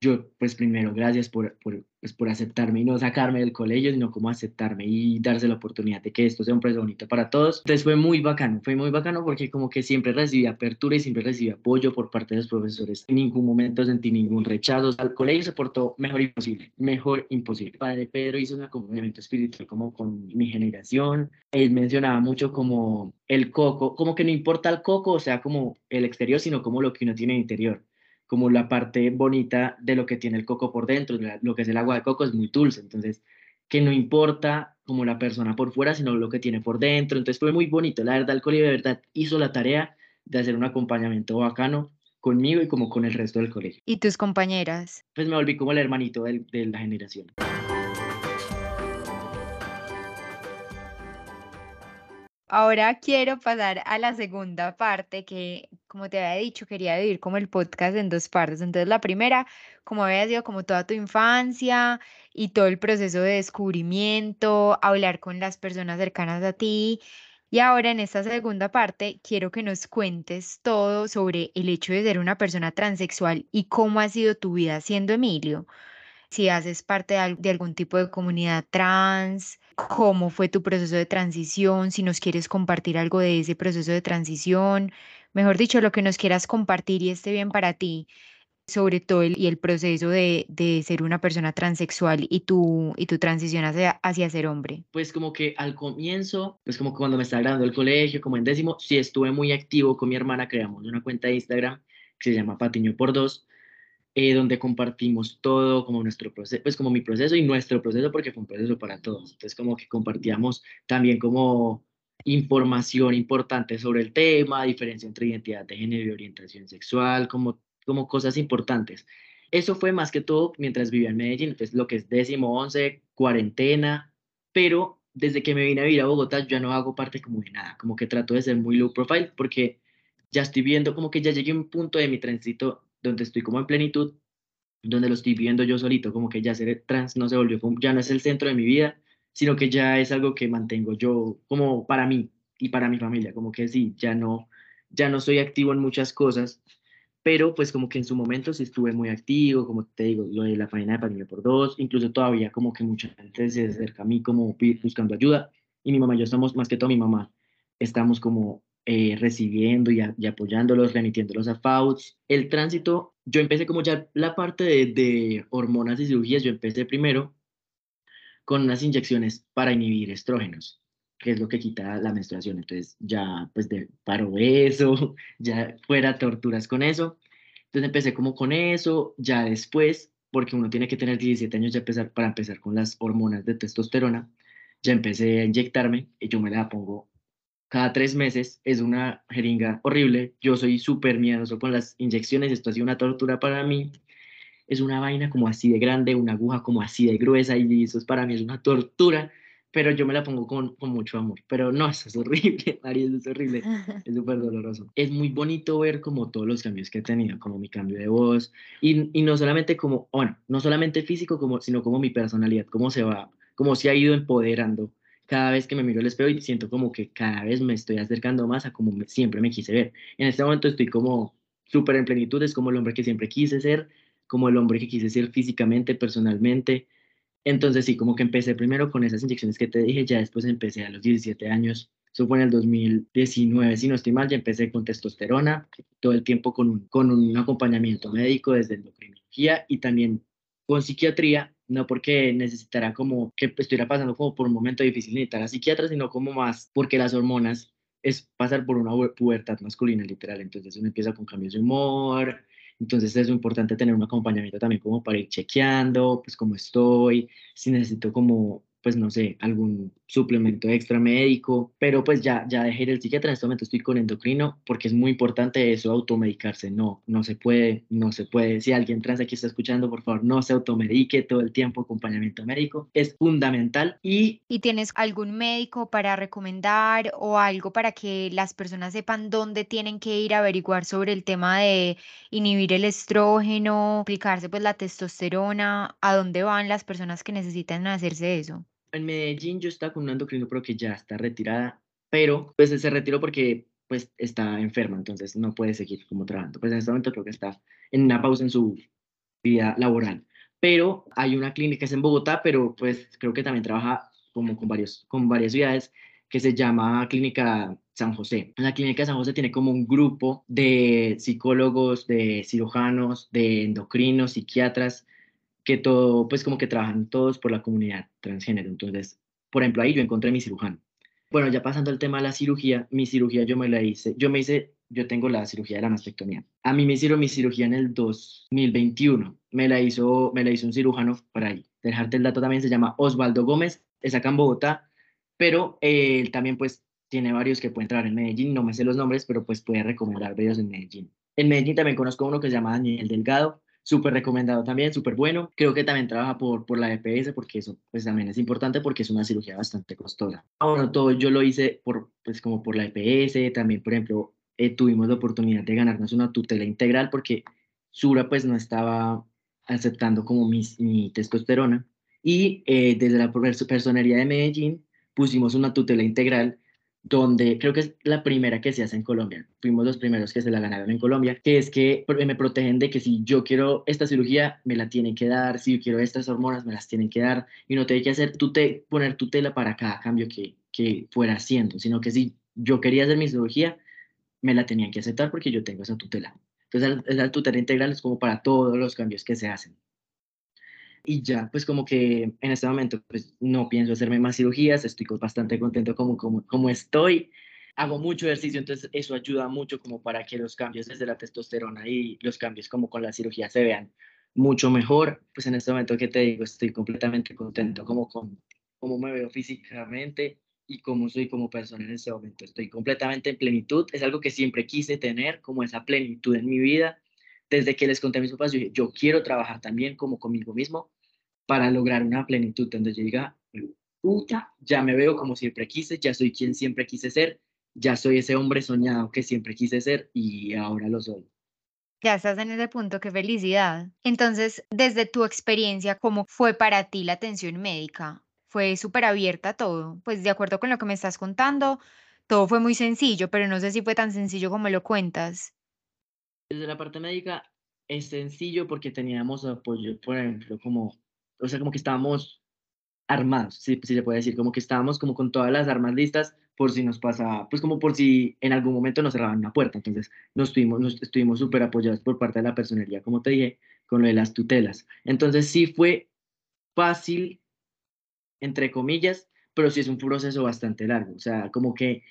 yo, pues primero, gracias por, por, pues, por aceptarme y no sacarme del colegio, sino como aceptarme y darse la oportunidad de que esto sea un proceso bonito para todos. Entonces fue muy bacano, fue muy bacano porque como que siempre recibí apertura y siempre recibí apoyo por parte de los profesores. En ningún momento sentí ningún rechazo. Al colegio se portó mejor imposible, mejor imposible. Padre Pedro hizo un acompañamiento espiritual como con mi generación. Él mencionaba mucho como el coco, como que no importa el coco, o sea, como el exterior, sino como lo que uno tiene en el interior como la parte bonita de lo que tiene el coco por dentro, lo que es el agua de coco es muy dulce, entonces que no importa como la persona por fuera, sino lo que tiene por dentro, entonces fue muy bonito, la verdad el de verdad hizo la tarea de hacer un acompañamiento bacano conmigo y como con el resto del colegio. ¿Y tus compañeras? Pues me volví como el hermanito de, de la generación. Ahora quiero pasar a la segunda parte que, como te había dicho, quería dividir como el podcast en dos partes. Entonces, la primera, como había sido como toda tu infancia y todo el proceso de descubrimiento, hablar con las personas cercanas a ti. Y ahora en esta segunda parte quiero que nos cuentes todo sobre el hecho de ser una persona transexual y cómo ha sido tu vida siendo Emilio si haces parte de, algún tipo de comunidad trans, cómo fue tu proceso de transición, si nos quieres compartir algo de ese proceso de transición, mejor dicho, lo que nos quieras compartir y esté bien para ti sobre todo el, y el proceso de, de, ser una persona transexual y tu, y tu transición hacia, hacia ser hombre? Pues como que al comienzo, pues como cuando me estaba graduando el colegio, como en décimo, sí estuve muy activo con mi hermana, creamos una cuenta de Instagram que se llama Patiño por Dos, eh, donde compartimos todo, como nuestro proceso, pues como mi proceso y nuestro proceso, porque fue un proceso para todos. Entonces, como que compartíamos también como información importante sobre el tema, diferencia entre identidad de género y orientación sexual, como, como cosas importantes. Eso fue más que todo mientras vivía en Medellín, pues lo que es décimo, once, cuarentena, pero desde que me vine a vivir a Bogotá ya no hago parte como de nada, como que trato de ser muy low profile porque ya estoy viendo como que ya llegué a un punto de mi tránsito donde estoy como en plenitud, donde lo estoy viviendo yo solito, como que ya ser trans no se volvió, ya no es el centro de mi vida, sino que ya es algo que mantengo yo como para mí y para mi familia, como que sí, ya no, ya no soy activo en muchas cosas, pero pues como que en su momento sí estuve muy activo, como te digo, lo de la página de Pandemia por Dos, incluso todavía como que mucha gente se acerca a mí como buscando ayuda, y mi mamá y yo estamos, más que todo mi mamá, estamos como eh, recibiendo y, apoyándolos, remitiéndolos a FAUTS. El tránsito, yo empecé como ya la parte de, hormonas y cirugías, yo empecé primero con unas inyecciones para inhibir estrógenos, que es lo que quita la menstruación. Entonces ya pues de paro eso, ya fuera torturas con eso. Entonces empecé como con eso, ya después, porque uno tiene que tener 17 años ya empezar, para empezar con las hormonas de testosterona, ya empecé a inyectarme y yo me la pongo cada tres meses, es una jeringa horrible, yo soy súper miedoso con las inyecciones, esto ha sido una tortura para mí, es una vaina como así de grande, una aguja como así de gruesa y eso para mí es una tortura, pero yo me la pongo con, con mucho amor, pero no, eso es horrible, María, eso es horrible, es súper doloroso. Es muy bonito ver como todos los cambios que he tenido, como mi cambio de voz y, y no solamente como, bueno, no solamente físico, como, sino como mi personalidad, cómo se va, cómo se ha ido empoderando cada vez que me miro al espejo y siento como que cada vez me estoy acercando más a como siempre me quise ver. En este momento estoy como súper en plenitud, es como el hombre que siempre quise ser, como el hombre que quise ser físicamente, personalmente. Entonces sí, como que empecé primero con esas inyecciones que te dije, ya después empecé a los 17 años, en el 2019, si no estoy mal, ya empecé con testosterona, todo el tiempo con un, con un acompañamiento médico desde endocrinología y también con psiquiatría no porque necesitara como que estuviera pasando como por un momento difícil necesitar a psiquiatra, sino como más porque las hormonas es pasar por una pubertad masculina literal, entonces uno empieza con cambios de humor, entonces es importante tener un acompañamiento también como para ir chequeando, pues cómo estoy, si necesito como pues no sé, algún suplemento extra médico, pero pues ya, ya dejé el psiquiatra, en este momento estoy con endocrino porque es muy importante eso, automedicarse, no, no se puede, no se puede, si alguien trans aquí está escuchando, por favor, no se automedique todo el tiempo, acompañamiento médico, es fundamental. Y... ¿Y tienes algún médico para recomendar o algo para que las personas sepan dónde tienen que ir a averiguar sobre el tema de inhibir el estrógeno, aplicarse pues la testosterona, a dónde van las personas que necesitan hacerse eso? En Medellín yo estaba con un endocrino pero que ya está retirada, pero pues se retiró porque pues está enferma, entonces no puede seguir como trabajando. Pues en este momento creo que está en una pausa en su, vida laboral. Pero hay una clínica, es en Bogotá, pero pues creo que también trabaja como con, varios, con varias ciudades, que se llama Clínica San José. La Clínica San José tiene como un grupo de psicólogos, de cirujanos, de endocrinos, psiquiatras, que todo, pues como que trabajan todos por la comunidad transgénero. Entonces, por ejemplo, ahí yo encontré mi cirujano. Bueno, ya pasando al tema de la cirugía, mi cirugía yo me la hice, yo me hice, yo tengo la cirugía de la mastectomía. A mí me hicieron mi cirugía en el 2021. Me la hizo, me la hizo un cirujano por ahí. Dejarte el dato también se llama Osvaldo Gómez, es acá en Bogotá, pero eh, él también pues tiene varios que pueden trabajar en Medellín, no me sé los nombres, pero pues puede recomendar varios en Medellín. En Medellín también conozco uno que se llama Daniel Delgado, súper recomendado también, súper bueno. Creo que también trabaja por, por la EPS porque eso pues también es importante porque es una cirugía bastante costosa. Bueno, todo yo lo hice por, pues como por la EPS, también por ejemplo eh, tuvimos la oportunidad de ganarnos una tutela integral porque Sura pues no estaba aceptando como mi, mi testosterona y eh, desde la personería de Medellín pusimos una tutela integral donde creo que es la primera que se hace en Colombia. Fuimos los primeros que se la ganaron en Colombia, que es que me protegen de que si yo quiero esta cirugía, me la tienen que dar, si yo quiero estas hormonas, me las tienen que dar, y no tengo que hacer tute, poner tutela para cada cambio que, que fuera haciendo, sino que si yo quería hacer mi cirugía, me la tenían que aceptar porque yo tengo esa tutela. Entonces, la tutela integral es como para todos los cambios que se hacen y ya, pues como que en este momento pues no pienso hacerme más cirugías, estoy bastante contento como, como, como estoy, hago mucho ejercicio, entonces eso ayuda mucho como para que los cambios desde la testosterona y los cambios como con la cirugía se vean mucho mejor, pues en este momento que te digo, estoy completamente contento como con cómo me veo físicamente y cómo soy como persona en este momento. Estoy completamente en plenitud, es algo que siempre quise tener, como esa plenitud en mi vida. Desde que les conté a mis papás, yo dije, yo quiero trabajar también como conmigo mismo, para lograr una plenitud donde yo diga, puta, ya me veo como siempre quise, ya soy quien siempre quise ser, ya soy ese hombre soñado que siempre quise ser y ahora lo soy. Ya estás en ese punto, qué felicidad. Entonces, desde tu experiencia, ¿cómo fue para ti la atención médica? ¿Fue súper abierta todo? Pues de acuerdo con lo que me estás contando, todo fue muy sencillo, pero no sé si fue tan sencillo como lo cuentas. Desde la parte médica es sencillo porque teníamos apoyo, por ejemplo, como o sea, como que estábamos armados, si, se puede decir, como que estábamos como con todas las armas listas por si nos pasaba, pues como por si en algún momento nos cerraban una puerta. Entonces, nos estuvimos nos estuvimos súper apoyados por parte de la personería, como te dije, con lo de las tutelas. Entonces, sí fue fácil, entre comillas, pero sí es un proceso bastante largo. O sea, como que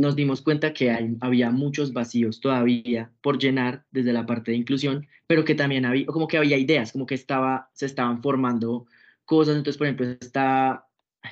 nos dimos cuenta que hay, había muchos vacíos todavía por llenar desde la parte de inclusión, pero que también había, como que había ideas, como que estaba, se estaban formando cosas. Entonces, por ejemplo, está,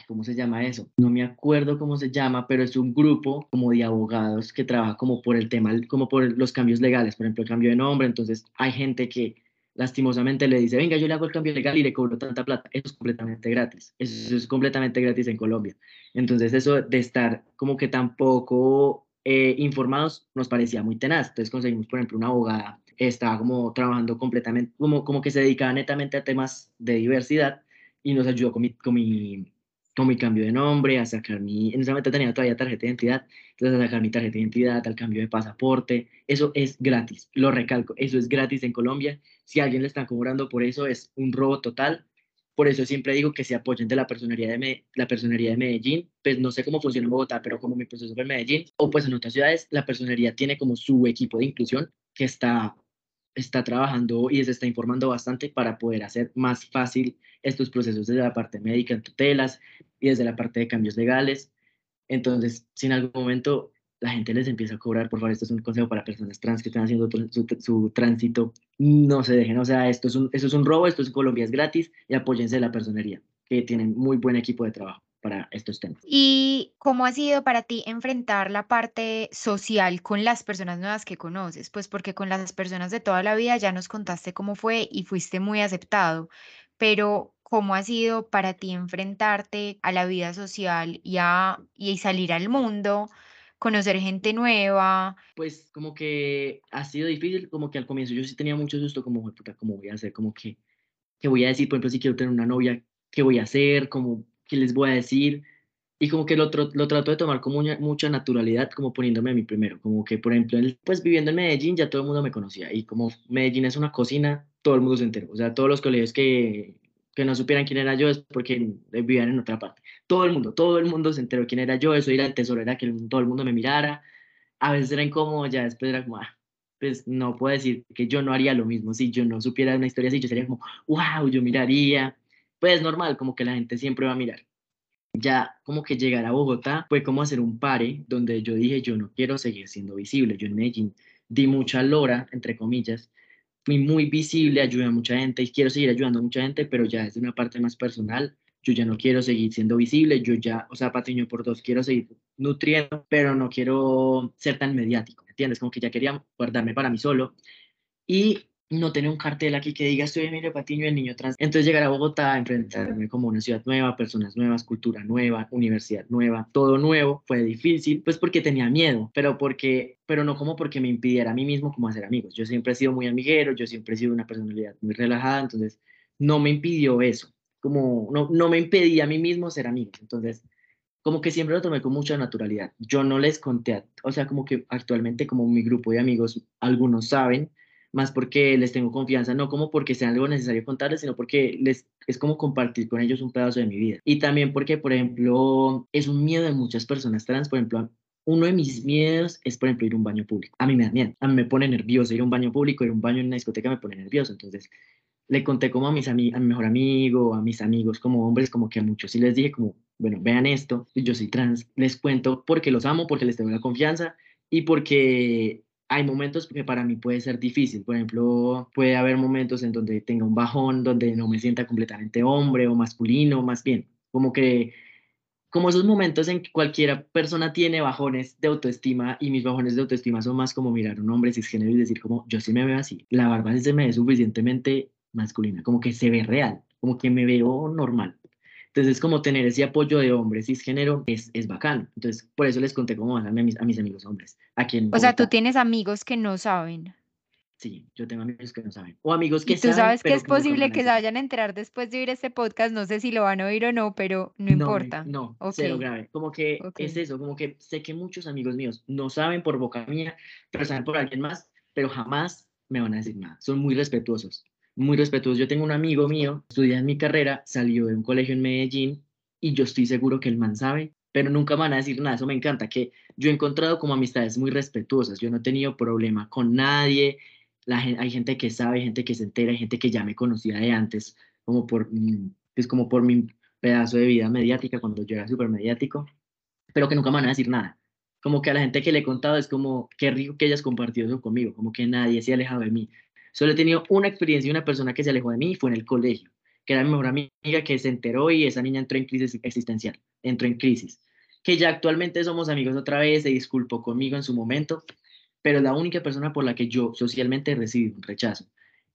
¿cómo se llama eso? No me acuerdo cómo se llama, pero es un grupo como de abogados que trabaja como por el tema, como por los cambios legales, por ejemplo, el cambio de nombre. Entonces, hay gente que lastimosamente le dice, venga, yo le hago el cambio legal y le cobro tanta plata. Eso es completamente gratis. Eso es completamente gratis en Colombia. Entonces eso de estar como que tampoco eh, informados nos parecía muy tenaz. Entonces conseguimos, por ejemplo, una abogada, estaba como trabajando completamente, como, como que se dedicaba netamente a temas de diversidad y nos ayudó con mi, con mi, con mi cambio de nombre, a sacar mi, en ese momento tenía todavía tarjeta de identidad, entonces a sacar mi tarjeta de identidad, al cambio de pasaporte, eso es gratis, lo recalco, eso es gratis en Colombia si alguien le está cobrando por eso, es un robo total. Por eso siempre digo que se apoyen de la personería de, la personería de Medellín. Pues no sé cómo funciona en Bogotá, pero como mi proceso fue en Medellín, o pues en otras ciudades, la personería tiene como su equipo de inclusión que está, está trabajando y se está informando bastante para poder hacer más fácil estos procesos desde la parte médica en tutelas y desde la parte de cambios legales. Entonces, si en algún momento la gente les empieza a cobrar, por favor, esto es un consejo para personas trans que están haciendo su, tránsito, no se dejen, o sea, esto es, un, esto es un robo, esto es Colombia, es gratis y apóyense la personería, que tienen muy buen equipo de trabajo para estos temas. ¿Y cómo ha sido para ti enfrentar la parte social con las personas nuevas que conoces? Pues porque con las personas de toda la vida ya nos contaste cómo fue y fuiste muy aceptado, pero ¿cómo ha sido para ti enfrentarte a la vida social y, a, y salir al mundo? conocer gente nueva. Pues como que ha sido difícil, como que al comienzo yo sí tenía mucho susto, como, puta, ¿cómo voy a hacer? Como que, ¿qué voy a decir? Por ejemplo, si quiero tener una novia, ¿qué voy a hacer? Como, ¿qué les voy a decir? Y como que lo, lo trato de tomar como mucha naturalidad, como poniéndome a mí primero. Como que, por ejemplo, pues viviendo en Medellín ya todo el mundo me conocía. Y como Medellín es una cocina, todo el mundo se enteró. O sea, todos los colegios que, que no supieran quién era yo es porque vivían en otra parte. Todo el mundo, todo el mundo se enteró quién era yo, eso era el tesoro, era que todo el mundo me mirara. A veces era incómodo, ya después era como, ah, pues no puedo decir que yo no haría lo mismo. Si yo no supiera una historia así, yo sería como, wow, yo miraría. Pues normal, como que la gente siempre va a mirar. Ya como que llegar a Bogotá fue como hacer un pare donde yo dije, yo no quiero seguir siendo visible. Yo en Medellín di mucha lora, entre comillas, fui muy visible, ayudé a mucha gente y quiero seguir ayudando a mucha gente, pero ya desde una parte más personal, yo ya no quiero seguir siendo visible, yo ya, o sea, Patiño por dos, quiero seguir nutriendo, pero no quiero ser tan mediático, ¿entiendes? Como que ya quería guardarme para mí solo. Y no tener un cartel aquí que diga estoy Emilio Patiño, el niño trans. Entonces llegar a Bogotá, enfrentarme como una ciudad nueva, personas nuevas, cultura nueva, universidad nueva, todo nuevo, fue difícil, pues porque tenía miedo, pero porque, pero no como porque me impidiera a mí mismo como hacer amigos. Yo siempre he sido muy amiguero, yo siempre he sido una personalidad muy relajada, entonces no me impidió eso, como no, no me impedía a mí mismo ser amigo. Entonces, como que siempre lo tomé con mucha naturalidad. Yo no les conté, o sea, como que actualmente como mi grupo de amigos, algunos saben, más porque les tengo confianza, no como porque sea algo necesario contarles, sino porque les, es como compartir con ellos un pedazo de mi vida. Y también porque, por ejemplo, es un miedo de muchas personas trans, por ejemplo, uno de mis miedos es, por ejemplo, ir a un baño público. A mí me da miedo, a mí me pone nervioso ir a un baño público, ir a un baño en una discoteca me pone nervioso, entonces le conté como a, mis a mi mejor amigo, a mis amigos como hombres, como que a muchos y les dije como, bueno, vean esto, yo soy trans, les cuento porque los amo, porque les tengo la confianza y porque hay momentos que para mí puede ser difícil. Por ejemplo, puede haber momentos en donde tenga un bajón, donde no me sienta completamente hombre o masculino, más bien. Como que, como esos momentos en que cualquiera persona tiene bajones de autoestima y mis bajones de autoestima son más como mirar a un hombre cisgénero y decir como, yo sí me veo así. La barba sí se me ve suficientemente masculina, como que se ve real, como que me veo normal. Entonces, como tener ese apoyo de hombres cisgénero es, es bacano. Entonces, por eso les conté cómo a mis, a mis amigos hombres. Aquí o sea, tú tienes amigos que no saben. Sí, yo tengo amigos que no saben. O amigos que ¿Y tú sabes que es posible que se vayan a enterar después de oír este podcast. No sé si lo van a oír o no, pero no, importa. No, cero grave. Como que es eso, como que sé que muchos amigos míos no saben por boca mía, pero saben por alguien más, pero jamás me van a decir nada. Son muy respetuosos muy respetuoso. Yo tengo un amigo mío, estudia en mi carrera, salió de un colegio en Medellín y yo estoy seguro que el man sabe, pero nunca van a decir nada. Eso me encanta, que yo he encontrado como amistades muy respetuosas. Yo no he tenido problema con nadie. Hay gente que sabe, gente que se entera, hay gente que ya me conocía de antes, como por, mm, pues como por mi pedazo de vida mediática, cuando yo era súper mediático, pero que nunca van a decir nada. Como que a la gente que le he contado es como, qué rico que hayas compartido eso conmigo, como que nadie se ha alejado de mí. Solo he tenido una experiencia y una persona que se alejó de mí y fue en el colegio, que era mi mejor amiga que se enteró y esa niña entró en crisis existencial, entró en crisis. Que ya actualmente somos amigos otra vez, se disculpó conmigo en su momento, pero la única persona por la que yo socialmente recibí un rechazo.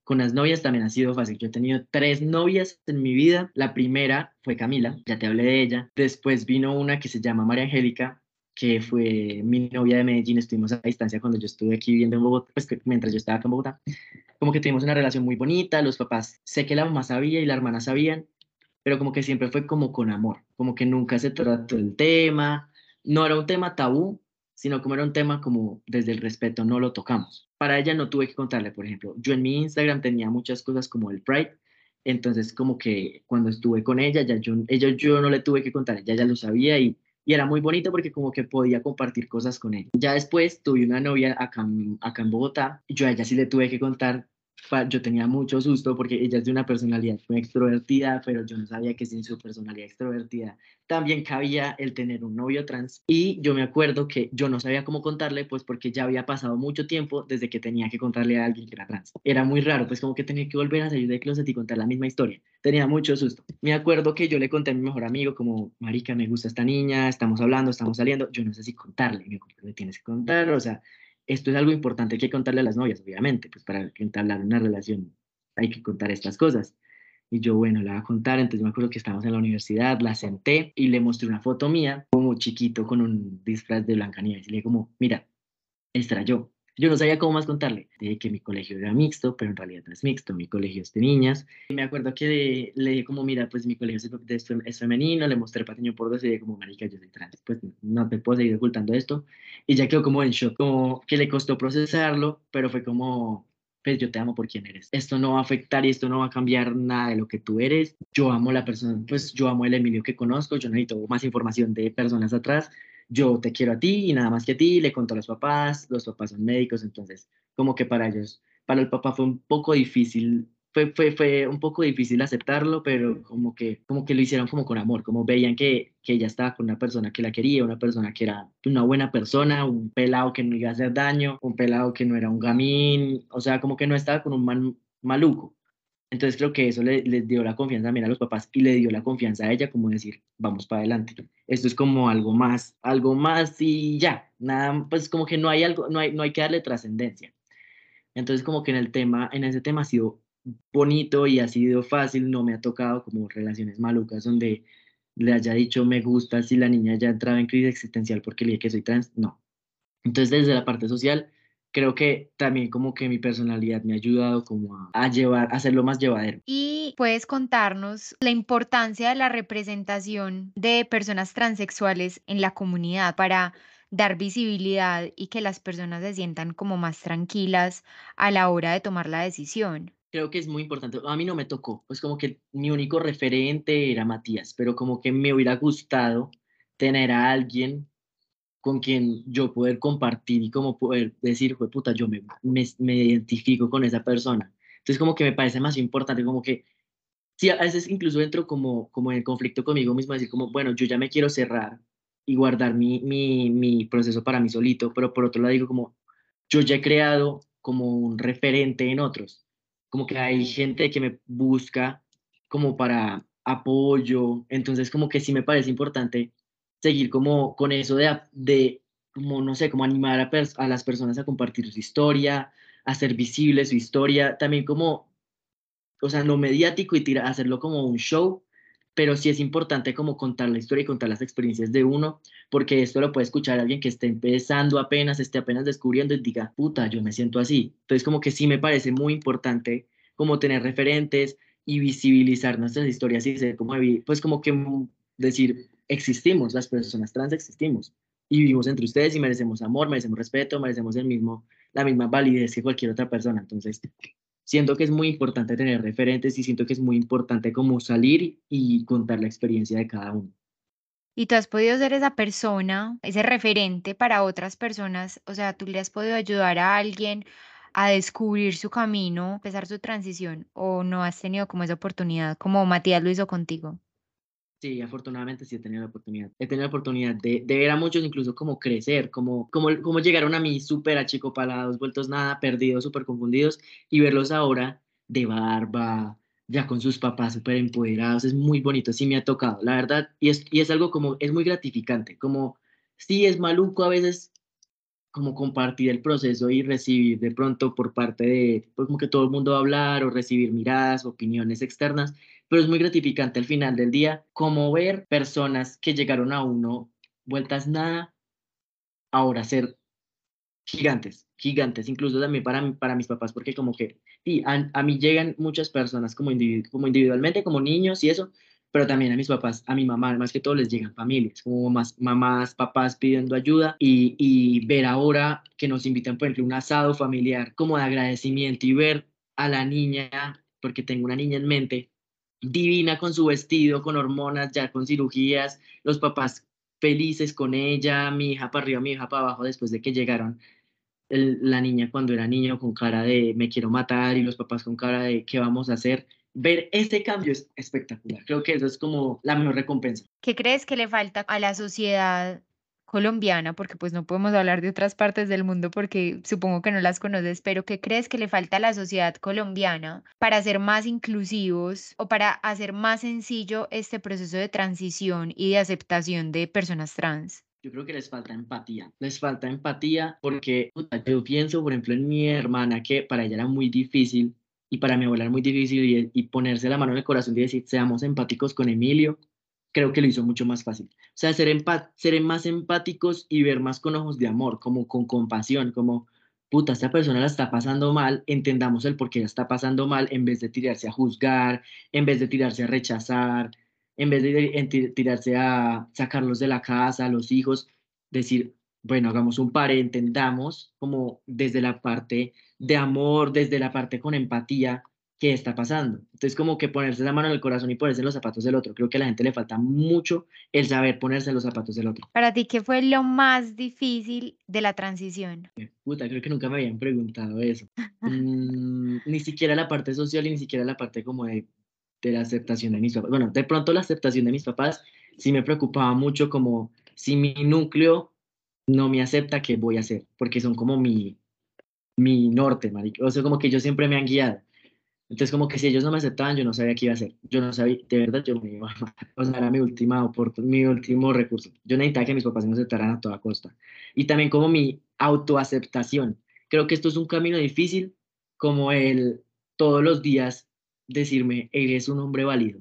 Con las novias también ha sido fácil. Yo he tenido tres novias en mi vida. La primera fue Camila, ya te hablé de ella. Después vino una que se llama María Angélica, que fue mi novia de Medellín, estuvimos a distancia cuando yo estuve aquí viviendo en Bogotá, pues mientras yo estaba acá en Bogotá, como que tuvimos una relación muy bonita, los papás, sé que la mamá sabía y la hermana sabían, pero como que siempre fue como con amor, como que nunca se trató el tema, no era un tema tabú, sino como era un tema como desde el respeto no lo tocamos. Para ella no tuve que contarle, por ejemplo, yo en mi Instagram tenía muchas cosas como el Pride, entonces como que cuando estuve con ella, ya yo, ella, yo no le tuve que contar, ella ya lo sabía y y era muy bonito porque como que podía compartir cosas con él. Ya después tuve una novia acá, acá en Bogotá yo a ella sí le tuve que contar yo tenía mucho susto porque ella es de una personalidad muy extrovertida, pero yo no sabía que sin su personalidad extrovertida también cabía el tener un novio trans. Y yo me acuerdo que yo no sabía cómo contarle, pues porque ya había pasado mucho tiempo desde que tenía que contarle a alguien que era trans. Era muy raro, pues como que tenía que volver a salir de closet y contar la misma historia. Tenía mucho susto. Me acuerdo que yo le conté a mi mejor amigo como, marica, me gusta esta niña, estamos hablando, estamos saliendo, yo no sé si contarle. Me le tienes que contar, o sea, esto es algo importante que contarle a las novias, obviamente, pues para entablar una relación hay que contar estas cosas. Y yo, bueno, la voy a contar, entonces me acuerdo que estábamos en la universidad, la senté y le mostré una foto mía, como chiquito, con un disfraz de Blancanieves, y le dije como, mira, esta era yo. Yo no sabía cómo más contarle. Dije que mi colegio era mixto, pero en realidad no es mixto. Mi colegio es de niñas. Y me acuerdo que le dije como, mira, pues mi colegio es, femenino. Le mostré patiño por dos y dije como, marica, yo soy trans. Pues no te puedo seguir ocultando esto. Y ya quedó como en shock. Como que le costó procesarlo, pero fue como, pues yo te amo por quien eres. Esto no va a afectar y esto no va a cambiar nada de lo que tú eres. Yo amo la persona, pues yo amo el Emilio que conozco, yo necesito más información de personas atrás. Yo te quiero a ti y nada más que a ti, le conto a los papás, los papás son médicos, entonces como que para ellos, para el papá fue un poco difícil fue, fue, fue un poco difícil aceptarlo, pero como que, como que lo hicieron como con amor, como veían que, que ella estaba con una persona que la quería, una persona que era una buena persona, un pelado que no iba a hacer daño, un pelado que no era un gamín, o sea, como que no estaba con un man, maluco. Entonces creo que eso le, les dio la confianza también a los papás y le dio la confianza a ella como decir, vamos para adelante. Esto es como algo más, algo más y ya, nada, pues como que no hay algo, no hay, no hay que darle trascendencia. Entonces como que en el tema, en ese tema ha sido bonito y ha sido fácil, no me ha tocado como relaciones malucas donde le haya dicho me gusta si la niña ya entraba en crisis existencial porque le dije que soy trans, no. Entonces desde la parte social creo que también como que mi personalidad me ha ayudado como a, llevar, a hacerlo más llevadero. Y puedes contarnos la importancia de la representación de personas transexuales en la comunidad para dar visibilidad y que las personas se sientan como más tranquilas a la hora de tomar la decisión creo que es muy importante. A mí no me tocó, pues como que mi único referente era Matías, pero como que me hubiera gustado tener a alguien con quien yo poder compartir y como poder decir, fue puta, yo me, me, identifico con esa persona. Entonces como que me parece más importante, como que, sí, a veces incluso entro como, como en el conflicto conmigo mismo, decir como, bueno, yo ya me quiero cerrar y guardar mi, mi, mi proceso para mí solito, pero por otro lado digo como, yo ya he creado como un referente en otros como que hay gente que me busca como para apoyo, entonces como que sí me parece importante seguir como con eso de, de como no sé, como animar a, las personas a compartir su historia, a hacer visible su historia, también como, o sea, no mediático y tira, hacerlo como un show, pero sí es importante como contar la historia y contar las experiencias de uno, porque esto lo puede escuchar alguien que esté empezando apenas, esté apenas descubriendo y diga, puta, yo me siento así. Entonces como que sí me parece muy importante como tener referentes y visibilizar nuestras historias y ser como, pues como que decir, existimos, las personas trans existimos y vivimos entre ustedes y merecemos amor, merecemos respeto, merecemos el mismo, la misma validez que cualquier otra persona. Entonces, siento que es muy importante tener referentes y siento que es muy importante como salir y contar la experiencia de cada uno. Y tú has podido ser esa persona, ese referente para otras personas, o sea, tú le has podido ayudar a alguien a descubrir su camino, empezar su transición, o no has tenido como esa oportunidad, como Matías lo hizo contigo? Sí, afortunadamente sí he tenido la oportunidad. He tenido la oportunidad de, de ver a muchos incluso como crecer, como, como, como llegaron a mí súper achicopalados, vueltos nada, perdidos, súper confundidos, y verlos ahora de barba, ya con sus papás súper empoderados, es muy bonito, sí me ha tocado, la verdad, y es, y es algo como, es muy gratificante, como, sí es maluco a veces como compartir el proceso y recibir de pronto por parte de, pues como que todo el mundo hablar o recibir miradas, opiniones externas, pero es muy gratificante al final del día como ver personas que llegaron a uno vueltas nada, ahora ser gigantes, gigantes, incluso también para, para mis papás, porque como que, sí, a, mí llegan muchas personas como, como individualmente, como niños y eso, pero también a mis papás, a mi mamá, más que todo les llegan familias, como más mamás, papás pidiendo ayuda y, y ver ahora que nos invitan, por ejemplo, un asado familiar como de agradecimiento y ver a la niña, porque tengo una niña en mente, divina con su vestido, con hormonas, ya con cirugías, los papás felices con ella, mi hija para arriba, mi hija para abajo, después de que llegaron la niña cuando era niño con cara de me quiero matar y los papás con cara de qué vamos a hacer ver este cambio es espectacular. Creo que eso es como la mejor recompensa. ¿Qué crees que le falta a la sociedad colombiana? Porque pues no podemos hablar de otras partes del mundo porque supongo que no las conoces, pero ¿qué crees que le falta a la sociedad colombiana para ser más inclusivos o para hacer más sencillo este proceso de transición y de aceptación de personas trans? Yo creo que les falta empatía. Les falta empatía porque yo pienso, por ejemplo, en mi hermana que para ella era muy difícil y para mi abuela muy difícil y, ponerse la mano en el corazón y decir, seamos empáticos con Emilio, creo que lo hizo mucho más fácil. O sea, ser, más empáticos y ver más con ojos de amor, como con compasión, como, puta, esta persona la está pasando mal, entendamos el por qué la está pasando mal, en vez de tirarse a juzgar, en vez de tirarse a rechazar, en vez de tirarse a sacarlos de la casa, a los hijos, decir, bueno, hagamos un par, entendamos como desde la parte de amor, desde la parte con empatía, qué está pasando. Entonces, como que ponerse la mano en el corazón y ponerse en los zapatos del otro. Creo que a la gente le falta mucho el saber ponerse en los zapatos del otro. Para ti, ¿qué fue lo más difícil de la transición? Puta, creo que nunca me habían preguntado eso. Mm, ni siquiera la parte social y ni siquiera la parte como de, de la aceptación de mis papás. Bueno, de pronto la aceptación de mis papás sí me preocupaba mucho como si mi núcleo no me acepta, ¿qué voy a hacer? Porque son como mi, mi norte, marico. O sea, como que ellos siempre me han guiado. Entonces, como que si ellos no me aceptaban, yo no sabía qué iba a hacer. Yo no sabía, de verdad, yo me iba a O sea, era mi, última mi último recurso. Yo necesitaba que mis papás me aceptaran a toda costa. Y también como mi autoaceptación. Creo que esto es un camino difícil, como el todos los días decirme, eres un hombre válido.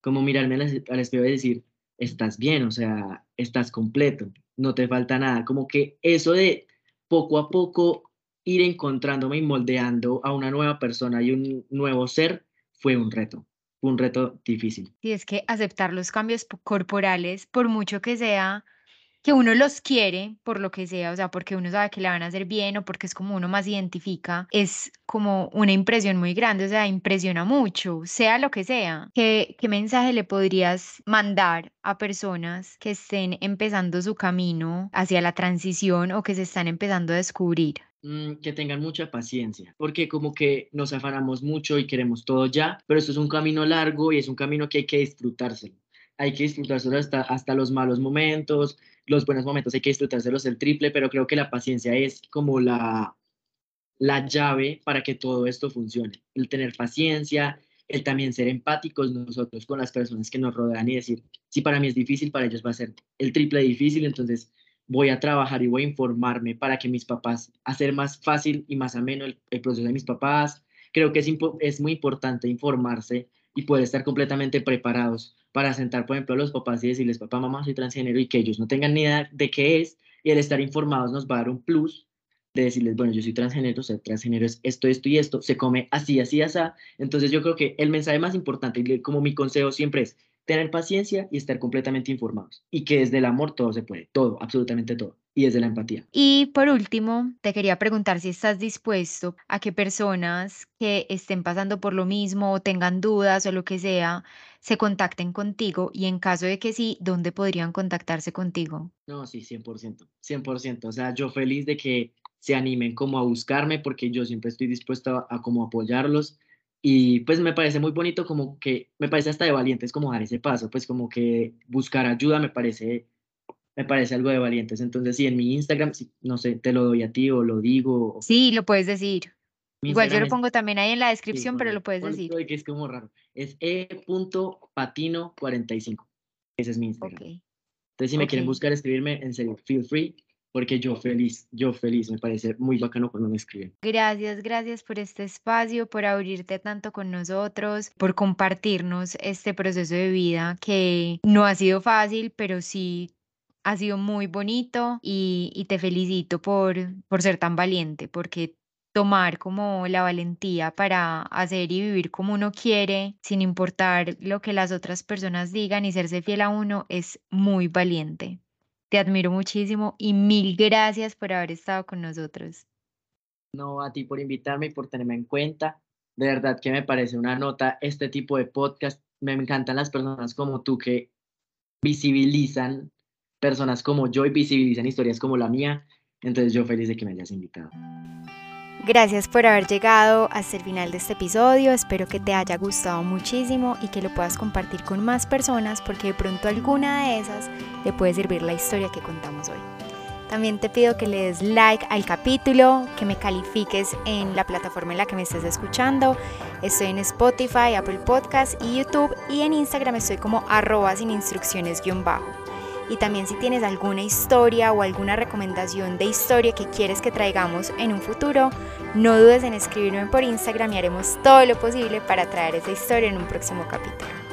Como mirarme al espejo y decir, estás bien, o sea, estás completo, no te falta nada. Como que eso de poco a poco ir encontrándome y moldeando a una nueva persona y un nuevo ser fue un reto, un reto difícil. Y es que aceptar los cambios corporales, por mucho que sea que uno los quiere por lo que sea, o sea, porque uno sabe que le van a hacer bien o porque es como uno más identifica, es como una impresión muy grande, o sea, impresiona mucho, sea lo que sea. ¿Qué, qué mensaje le podrías mandar a personas que estén empezando su camino hacia la transición o que se están empezando a descubrir? Mm, que tengan mucha paciencia, porque como que nos afanamos mucho y queremos todo ya, pero esto es un camino largo y es un camino que hay que disfrutárselo. Hay que disfrutárselo hasta, hasta los malos momentos, los buenos momentos hay que disfrutárselos el triple, pero creo que la paciencia es como la, la llave para que todo esto funcione. El tener paciencia, el también ser empáticos nosotros con las personas que nos rodean y decir, si para mí es difícil, para ellos va a ser el triple difícil, entonces voy a trabajar y voy a informarme para que mis papás, hacer más fácil y más ameno el, proceso de mis papás. Creo que es, es muy importante informarse y poder estar completamente preparados para sentar, por ejemplo, a los papás y decirles, papá, mamá, soy transgénero y que ellos no tengan ni idea de qué es. Y el estar informados nos va a dar un plus de decirles, bueno, yo soy transgénero, ser transgénero es esto, esto y esto, se come así, así, así. Entonces yo creo que el mensaje más importante, como mi consejo siempre es, tener paciencia y estar completamente informados. Y que desde el amor todo se puede, todo, absolutamente todo. Y desde la empatía. Y por último, te quería preguntar si estás dispuesto a que personas que estén pasando por lo mismo o tengan dudas o lo que sea, se contacten contigo y en caso de que sí, ¿dónde podrían contactarse contigo? No, sí, 100%, 100%. O sea, yo feliz de que se animen como a buscarme porque yo siempre estoy dispuesto a, a como apoyarlos y pues me parece muy bonito como que, me parece hasta de valientes como dar ese paso, pues como que buscar ayuda me parece, me parece algo de valientes. Entonces, sí, en mi Instagram, no sé, te lo doy a ti o lo digo. Sí, lo puedes decir. Igual yo lo pongo también ahí en la descripción, pero lo puedes decir. Que es como raro. Es e.patino45. Ese es mi Instagram. Entonces, si me quieren buscar, escribirme, en serio, feel free porque yo feliz, yo feliz, me parece muy bacano cuando me escriben. Gracias, gracias por este espacio, por abrirte tanto con nosotros, por compartirnos este proceso de vida que no ha sido fácil, pero sí ha sido muy bonito y, y te felicito por, por ser tan valiente, porque tomar como la valentía para hacer y vivir como uno quiere, sin importar lo que las otras personas digan y serse fiel a uno, es muy valiente. Te admiro muchísimo y mil gracias por haber estado con nosotros. No, a ti por invitarme y por tenerme en cuenta. De verdad que me parece una nota este tipo de podcast. Me encantan las personas como tú que visibilizan personas como yo y visibilizan historias como la mía. Entonces yo feliz de que me hayas invitado. Gracias por haber llegado hasta el final de este episodio. Espero que te haya gustado muchísimo y que lo puedas compartir con más personas porque de pronto alguna de esas le puede servir la historia que contamos hoy. También te pido que le des like al capítulo, que me califiques en la plataforma en la que me estés escuchando. Estoy en Spotify, Apple Podcast y YouTube y en Instagram estoy como arroba sin instrucciones guion bajo. Y también si tienes alguna historia o alguna recomendación de historia que quieres que traigamos en un futuro, no dudes en escribirme por Instagram y haremos todo lo posible para traer esa historia en un próximo capítulo.